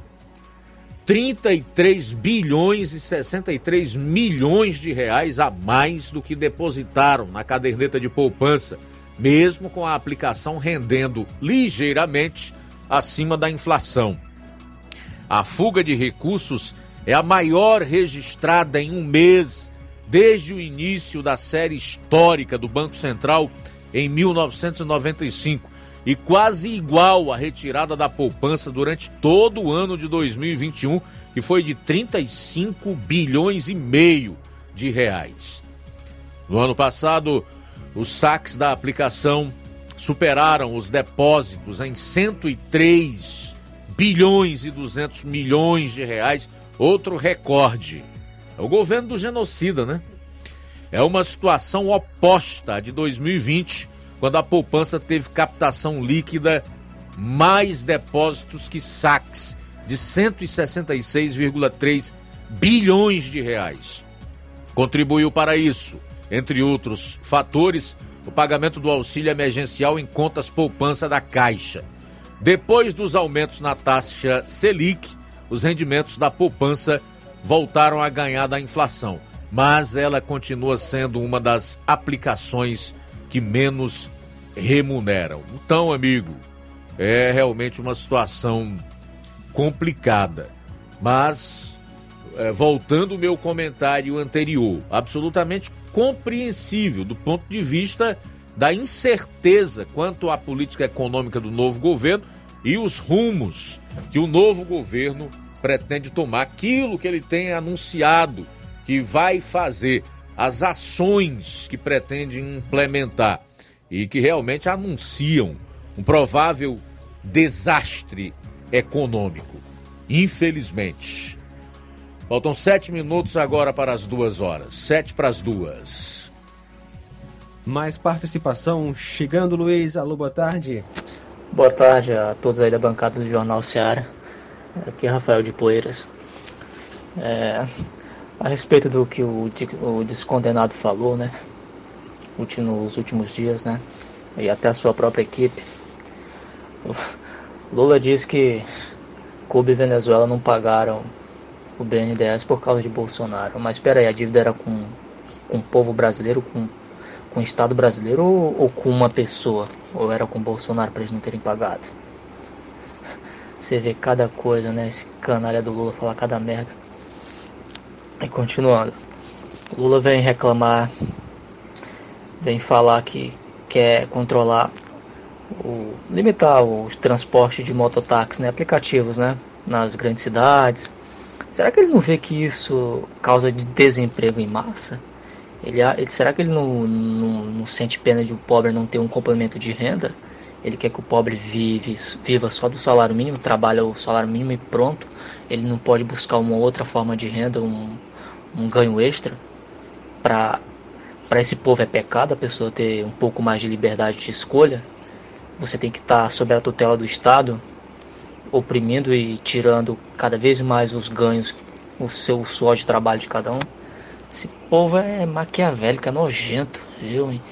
33 bilhões e 63 milhões de reais a mais do que depositaram na caderneta de poupança, mesmo com a aplicação rendendo ligeiramente acima da inflação. A fuga de recursos é a maior registrada em um mês desde o início da série histórica do Banco Central em 1995 e quase igual à retirada da poupança durante todo o ano de 2021, que foi de 35 bilhões e meio de reais. No ano passado, os saques da aplicação superaram os depósitos em 103 bilhões e 200 milhões de reais, outro recorde. É o governo do genocida, né? É uma situação oposta à de 2020, quando a poupança teve captação líquida mais depósitos que saques de 166,3 bilhões de reais. Contribuiu para isso, entre outros fatores, o pagamento do auxílio emergencial em contas poupança da Caixa. Depois dos aumentos na taxa Selic, os rendimentos da poupança voltaram a ganhar da inflação, mas ela continua sendo uma das aplicações que menos remuneram. Então, amigo, é realmente uma situação complicada. Mas, é, voltando ao meu comentário anterior, absolutamente compreensível do ponto de vista da incerteza quanto à política econômica do novo governo e os rumos que o novo governo pretende tomar, aquilo que ele tem anunciado que vai fazer, as ações que pretende implementar e que realmente anunciam um provável desastre econômico. Infelizmente. Faltam sete minutos agora para as duas horas. Sete para as duas. Mais participação chegando, Luiz. Alô, boa tarde. Boa tarde a todos aí da bancada do Jornal Seara. Aqui é Rafael de Poeiras. É, a respeito do que o, o descondenado falou, né? Nos últimos dias, né? E até a sua própria equipe. Lula disse que Cuba e Venezuela não pagaram o BNDES por causa de Bolsonaro. Mas espera aí, a dívida era com, com o povo brasileiro, com, com o Estado brasileiro ou, ou com uma pessoa? Ou era com Bolsonaro para eles não terem pagado? Você vê cada coisa, né? Esse canalha do Lula falar cada merda. E continuando. Lula vem reclamar, vem falar que quer controlar, o, limitar os transportes de mototáxi, né? Aplicativos, né? Nas grandes cidades. Será que ele não vê que isso causa de desemprego em massa? Ele, ele será que ele não, não, não sente pena de o pobre não ter um complemento de renda? Ele quer que o pobre vive, viva só do salário mínimo, trabalha o salário mínimo e pronto. Ele não pode buscar uma outra forma de renda, um, um ganho extra. Para esse povo é pecado a pessoa ter um pouco mais de liberdade de escolha. Você tem que estar tá sob a tutela do Estado, oprimindo e tirando cada vez mais os ganhos, o seu suor de trabalho de cada um. Esse povo é maquiavélico, é nojento, viu? Hein?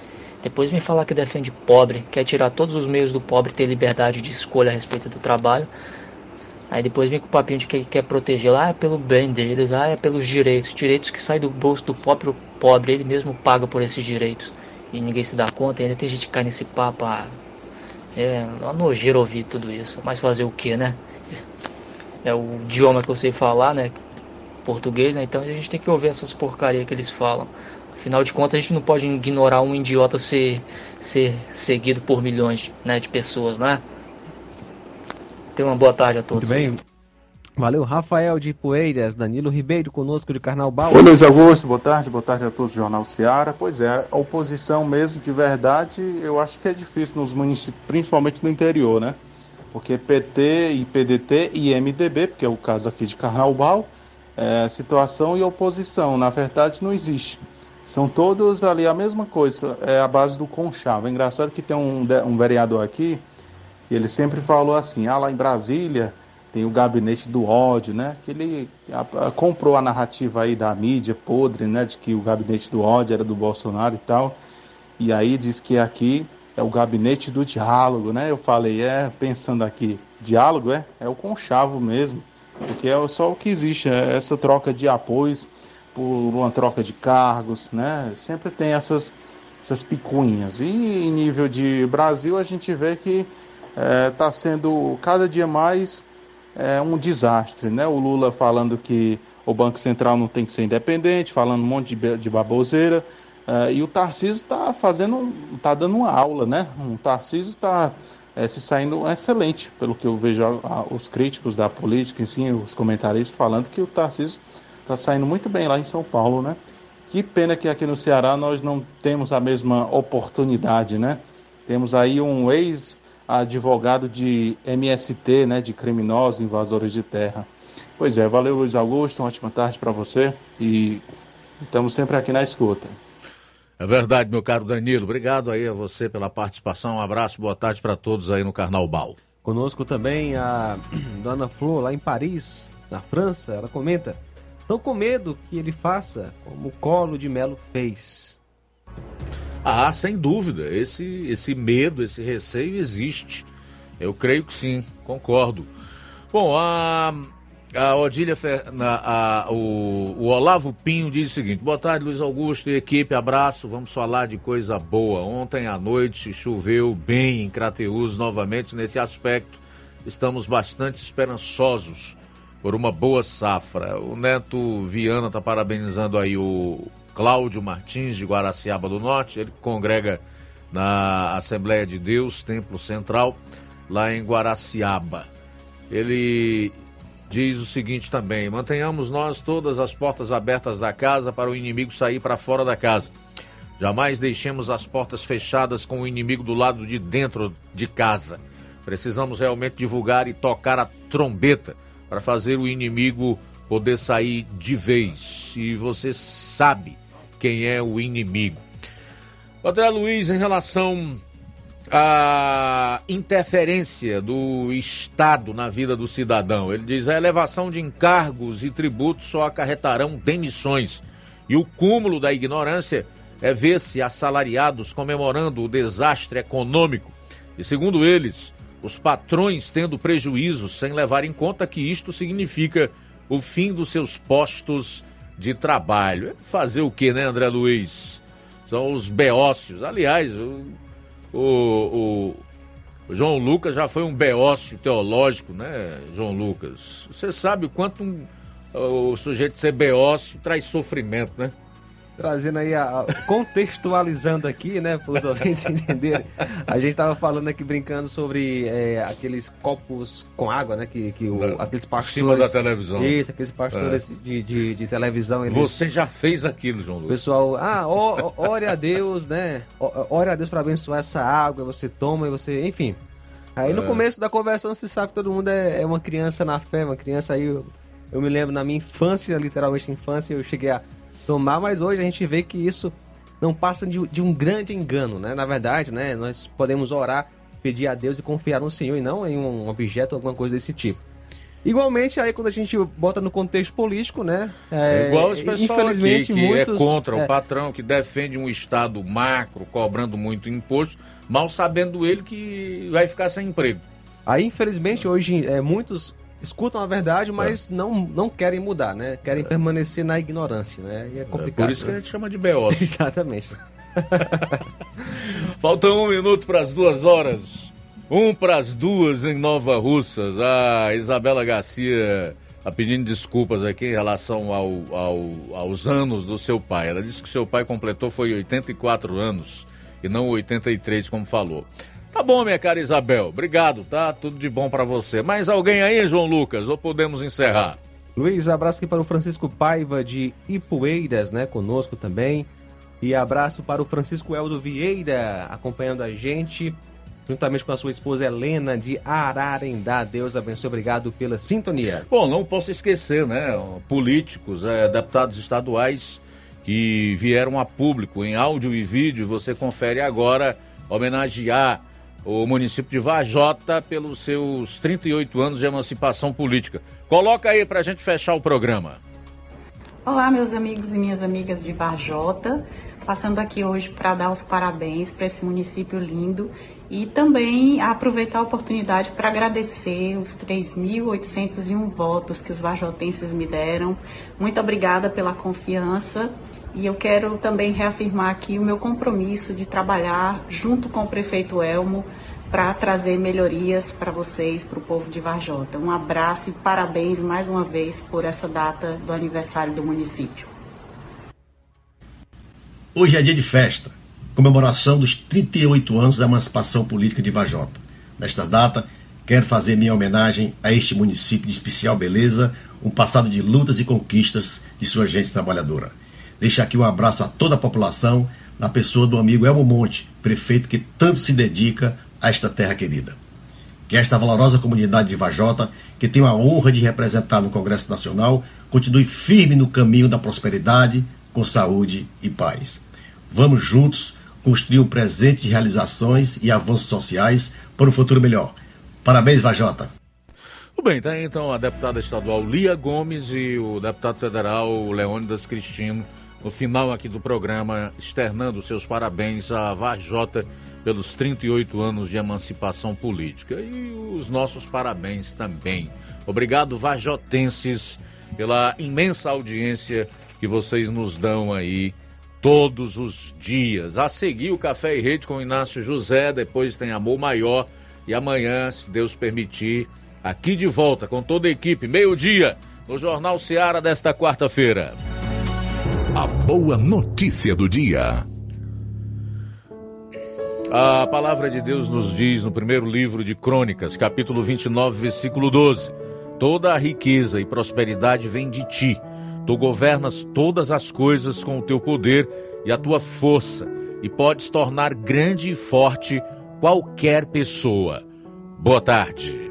Depois vem falar que defende pobre, quer tirar todos os meios do pobre ter liberdade de escolha a respeito do trabalho. Aí depois vem com o papinho de que quer proteger lá, é pelo bem deles, ah, é pelos direitos, direitos que saem do bolso do próprio pobre, ele mesmo paga por esses direitos. E ninguém se dá conta, ainda tem gente que cai nesse papo, ah, é uma nojeira ouvir tudo isso. Mas fazer o que, né? É o idioma que eu sei falar, né? Português, né? Então a gente tem que ouvir essas porcarias que eles falam. Afinal de contas, a gente não pode ignorar um idiota ser, ser seguido por milhões né, de pessoas, né? Tenha uma boa tarde a todos. Muito bem. Valeu, Rafael de Poeiras, Danilo Ribeiro conosco de Carnaubal. Oi, Luiz Augusto, boa tarde, boa tarde a todos do Jornal Seara. Pois é, a oposição mesmo, de verdade, eu acho que é difícil nos municípios, principalmente no interior, né? Porque PT e PDT e MDB, porque é o caso aqui de Carnaubal, é, situação e oposição, na verdade, não existe. São todos ali a mesma coisa, é a base do conchavo. É engraçado que tem um, um vereador aqui, ele sempre falou assim, ah, lá em Brasília tem o gabinete do ódio, né? Que ele a, a, comprou a narrativa aí da mídia podre, né? De que o gabinete do ódio era do Bolsonaro e tal. E aí diz que aqui é o gabinete do diálogo, né? Eu falei, é, pensando aqui, diálogo é, é o conchavo mesmo, porque é só o que existe, é essa troca de apoios por uma troca de cargos, né? Sempre tem essas, essas picuinhas. E em nível de Brasil, a gente vê que está é, sendo cada dia mais é, um desastre, né? O Lula falando que o Banco Central não tem que ser independente, falando um monte de, de baboseira. Uh, e o Tarcísio está fazendo, está dando uma aula, né? O Tarcísio está é, se saindo excelente, pelo que eu vejo a, a, os críticos da política, sim, os comentaristas falando que o Tarcísio está saindo muito bem lá em São Paulo, né? Que pena que aqui no Ceará nós não temos a mesma oportunidade, né? Temos aí um ex-advogado de MST, né? De criminosos, invasores de terra. Pois é, valeu Luiz Augusto, uma ótima tarde para você e estamos sempre aqui na escuta. É verdade, meu caro Danilo. Obrigado aí a você pela participação. Um abraço, boa tarde para todos aí no Carnaval. Conosco também a Dona Flor, lá em Paris, na França. Ela comenta: Estão com medo que ele faça como o Colo de Melo fez. Ah, sem dúvida. Esse, esse medo, esse receio existe. Eu creio que sim, concordo. Bom, a. A Odília, a, a, o, o, Olavo Pinho diz o seguinte: Boa tarde, Luiz Augusto e equipe, abraço. Vamos falar de coisa boa. Ontem à noite choveu bem em Crateus novamente. Nesse aspecto, estamos bastante esperançosos por uma boa safra. O Neto Viana está parabenizando aí o Cláudio Martins de Guaraciaba do Norte, ele congrega na Assembleia de Deus, Templo Central, lá em Guaraciaba. Ele diz o seguinte também: mantenhamos nós todas as portas abertas da casa para o inimigo sair para fora da casa. Jamais deixemos as portas fechadas com o inimigo do lado de dentro de casa. Precisamos realmente divulgar e tocar a trombeta para fazer o inimigo poder sair de vez. E você sabe quem é o inimigo. André Luiz, em relação a interferência do Estado na vida do cidadão. Ele diz: a elevação de encargos e tributos só acarretarão demissões. E o cúmulo da ignorância é ver-se assalariados comemorando o desastre econômico. E segundo eles, os patrões tendo prejuízos sem levar em conta que isto significa o fim dos seus postos de trabalho. Fazer o que, né, André Luiz? São os beócios. Aliás, o o, o, João Lucas já foi um beócio teológico, né, João Lucas? Você sabe o quanto um, o sujeito ser beócio traz sofrimento, né? Trazendo aí, a, contextualizando aqui, né, para os ouvintes entenderem. A gente estava falando aqui, brincando sobre é, aqueles copos com água, né, que, que o, aqueles pastores... Em cima da televisão. Isso, aqueles pastores é. de, de, de, televisão. Eles, Você já fez aquilo, João Lucas. Pessoal, ah, ó, ore a Deus, né, ore a Deus para abençoar essa água, você toma e você, enfim... Aí no é. começo da conversa você sabe que todo mundo é, é uma criança na fé, uma criança aí. Eu, eu me lembro na minha infância, literalmente infância, eu cheguei a tomar, mas hoje a gente vê que isso não passa de, de um grande engano, né? Na verdade, né? Nós podemos orar, pedir a Deus e confiar no Senhor e não em um objeto ou alguma coisa desse tipo. Igualmente, aí quando a gente bota no contexto político, né? É, Igual os pessoal infelizmente, aqui, que é muitos, é contra é... o patrão, que defende um Estado macro, cobrando muito imposto, mal sabendo ele que vai ficar sem emprego. Aí, infelizmente, hoje é, muitos escutam a verdade, mas é. não, não querem mudar, né? Querem é. permanecer na ignorância, né? E é complicado. É por isso né? que a gente chama de BO. Exatamente. Falta um minuto para as duas horas. Um para as duas em Nova Russas. A Isabela Garcia está pedindo desculpas aqui em relação ao, ao, aos anos do seu pai. Ela disse que seu pai completou foi 84 anos e não 83, como falou. Tá bom, minha cara Isabel. Obrigado, tá? Tudo de bom para você. Mais alguém aí, João Lucas? Ou podemos encerrar? Luiz, abraço aqui para o Francisco Paiva de Ipueiras, né? Conosco também. E abraço para o Francisco Eldo Vieira, acompanhando a gente, juntamente com a sua esposa Helena de Ararendá. Deus abençoe, obrigado pela sintonia. Bom, não posso esquecer, né? Políticos, é, deputados estaduais que vieram a público em áudio e vídeo, você confere agora, homenagear o município de Vajota pelos seus 38 anos de emancipação política. Coloca aí para a gente fechar o programa. Olá, meus amigos e minhas amigas de Vajota. passando aqui hoje para dar os parabéns para esse município lindo e também aproveitar a oportunidade para agradecer os 3.801 votos que os vajotenses me deram. Muito obrigada pela confiança e eu quero também reafirmar aqui o meu compromisso de trabalhar junto com o prefeito Elmo para trazer melhorias para vocês, para o povo de Varjota. Um abraço e parabéns mais uma vez por essa data do aniversário do município. Hoje é dia de festa comemoração dos 38 anos da emancipação política de Vajota. Nesta data, quero fazer minha homenagem a este município de especial beleza, um passado de lutas e conquistas de sua gente trabalhadora. Deixo aqui um abraço a toda a população, na pessoa do amigo Elmo Monte, prefeito que tanto se dedica a esta terra querida. Que esta valorosa comunidade de Vajota, que tem a honra de representar no Congresso Nacional, continue firme no caminho da prosperidade, com saúde e paz. Vamos juntos construir um presente de realizações e avanços sociais para um futuro melhor. Parabéns, Vajota. Tudo bem, tá aí então a deputada estadual Lia Gomes e o deputado federal Leônidas Cristino, no final aqui do programa, externando seus parabéns à Vajota pelos 38 anos de emancipação política. E os nossos parabéns também. Obrigado, Vajotenses, pela imensa audiência que vocês nos dão aí todos os dias. A seguir, o Café e Rede com Inácio José, depois tem Amor Maior. E amanhã, se Deus permitir, aqui de volta com toda a equipe, meio-dia, no Jornal Seara desta quarta-feira. A boa notícia do dia. A palavra de Deus nos diz no primeiro livro de Crônicas, capítulo 29, versículo 12: Toda a riqueza e prosperidade vem de ti Tu governas todas as coisas com o teu poder e a tua força, e podes tornar grande e forte qualquer pessoa. Boa tarde.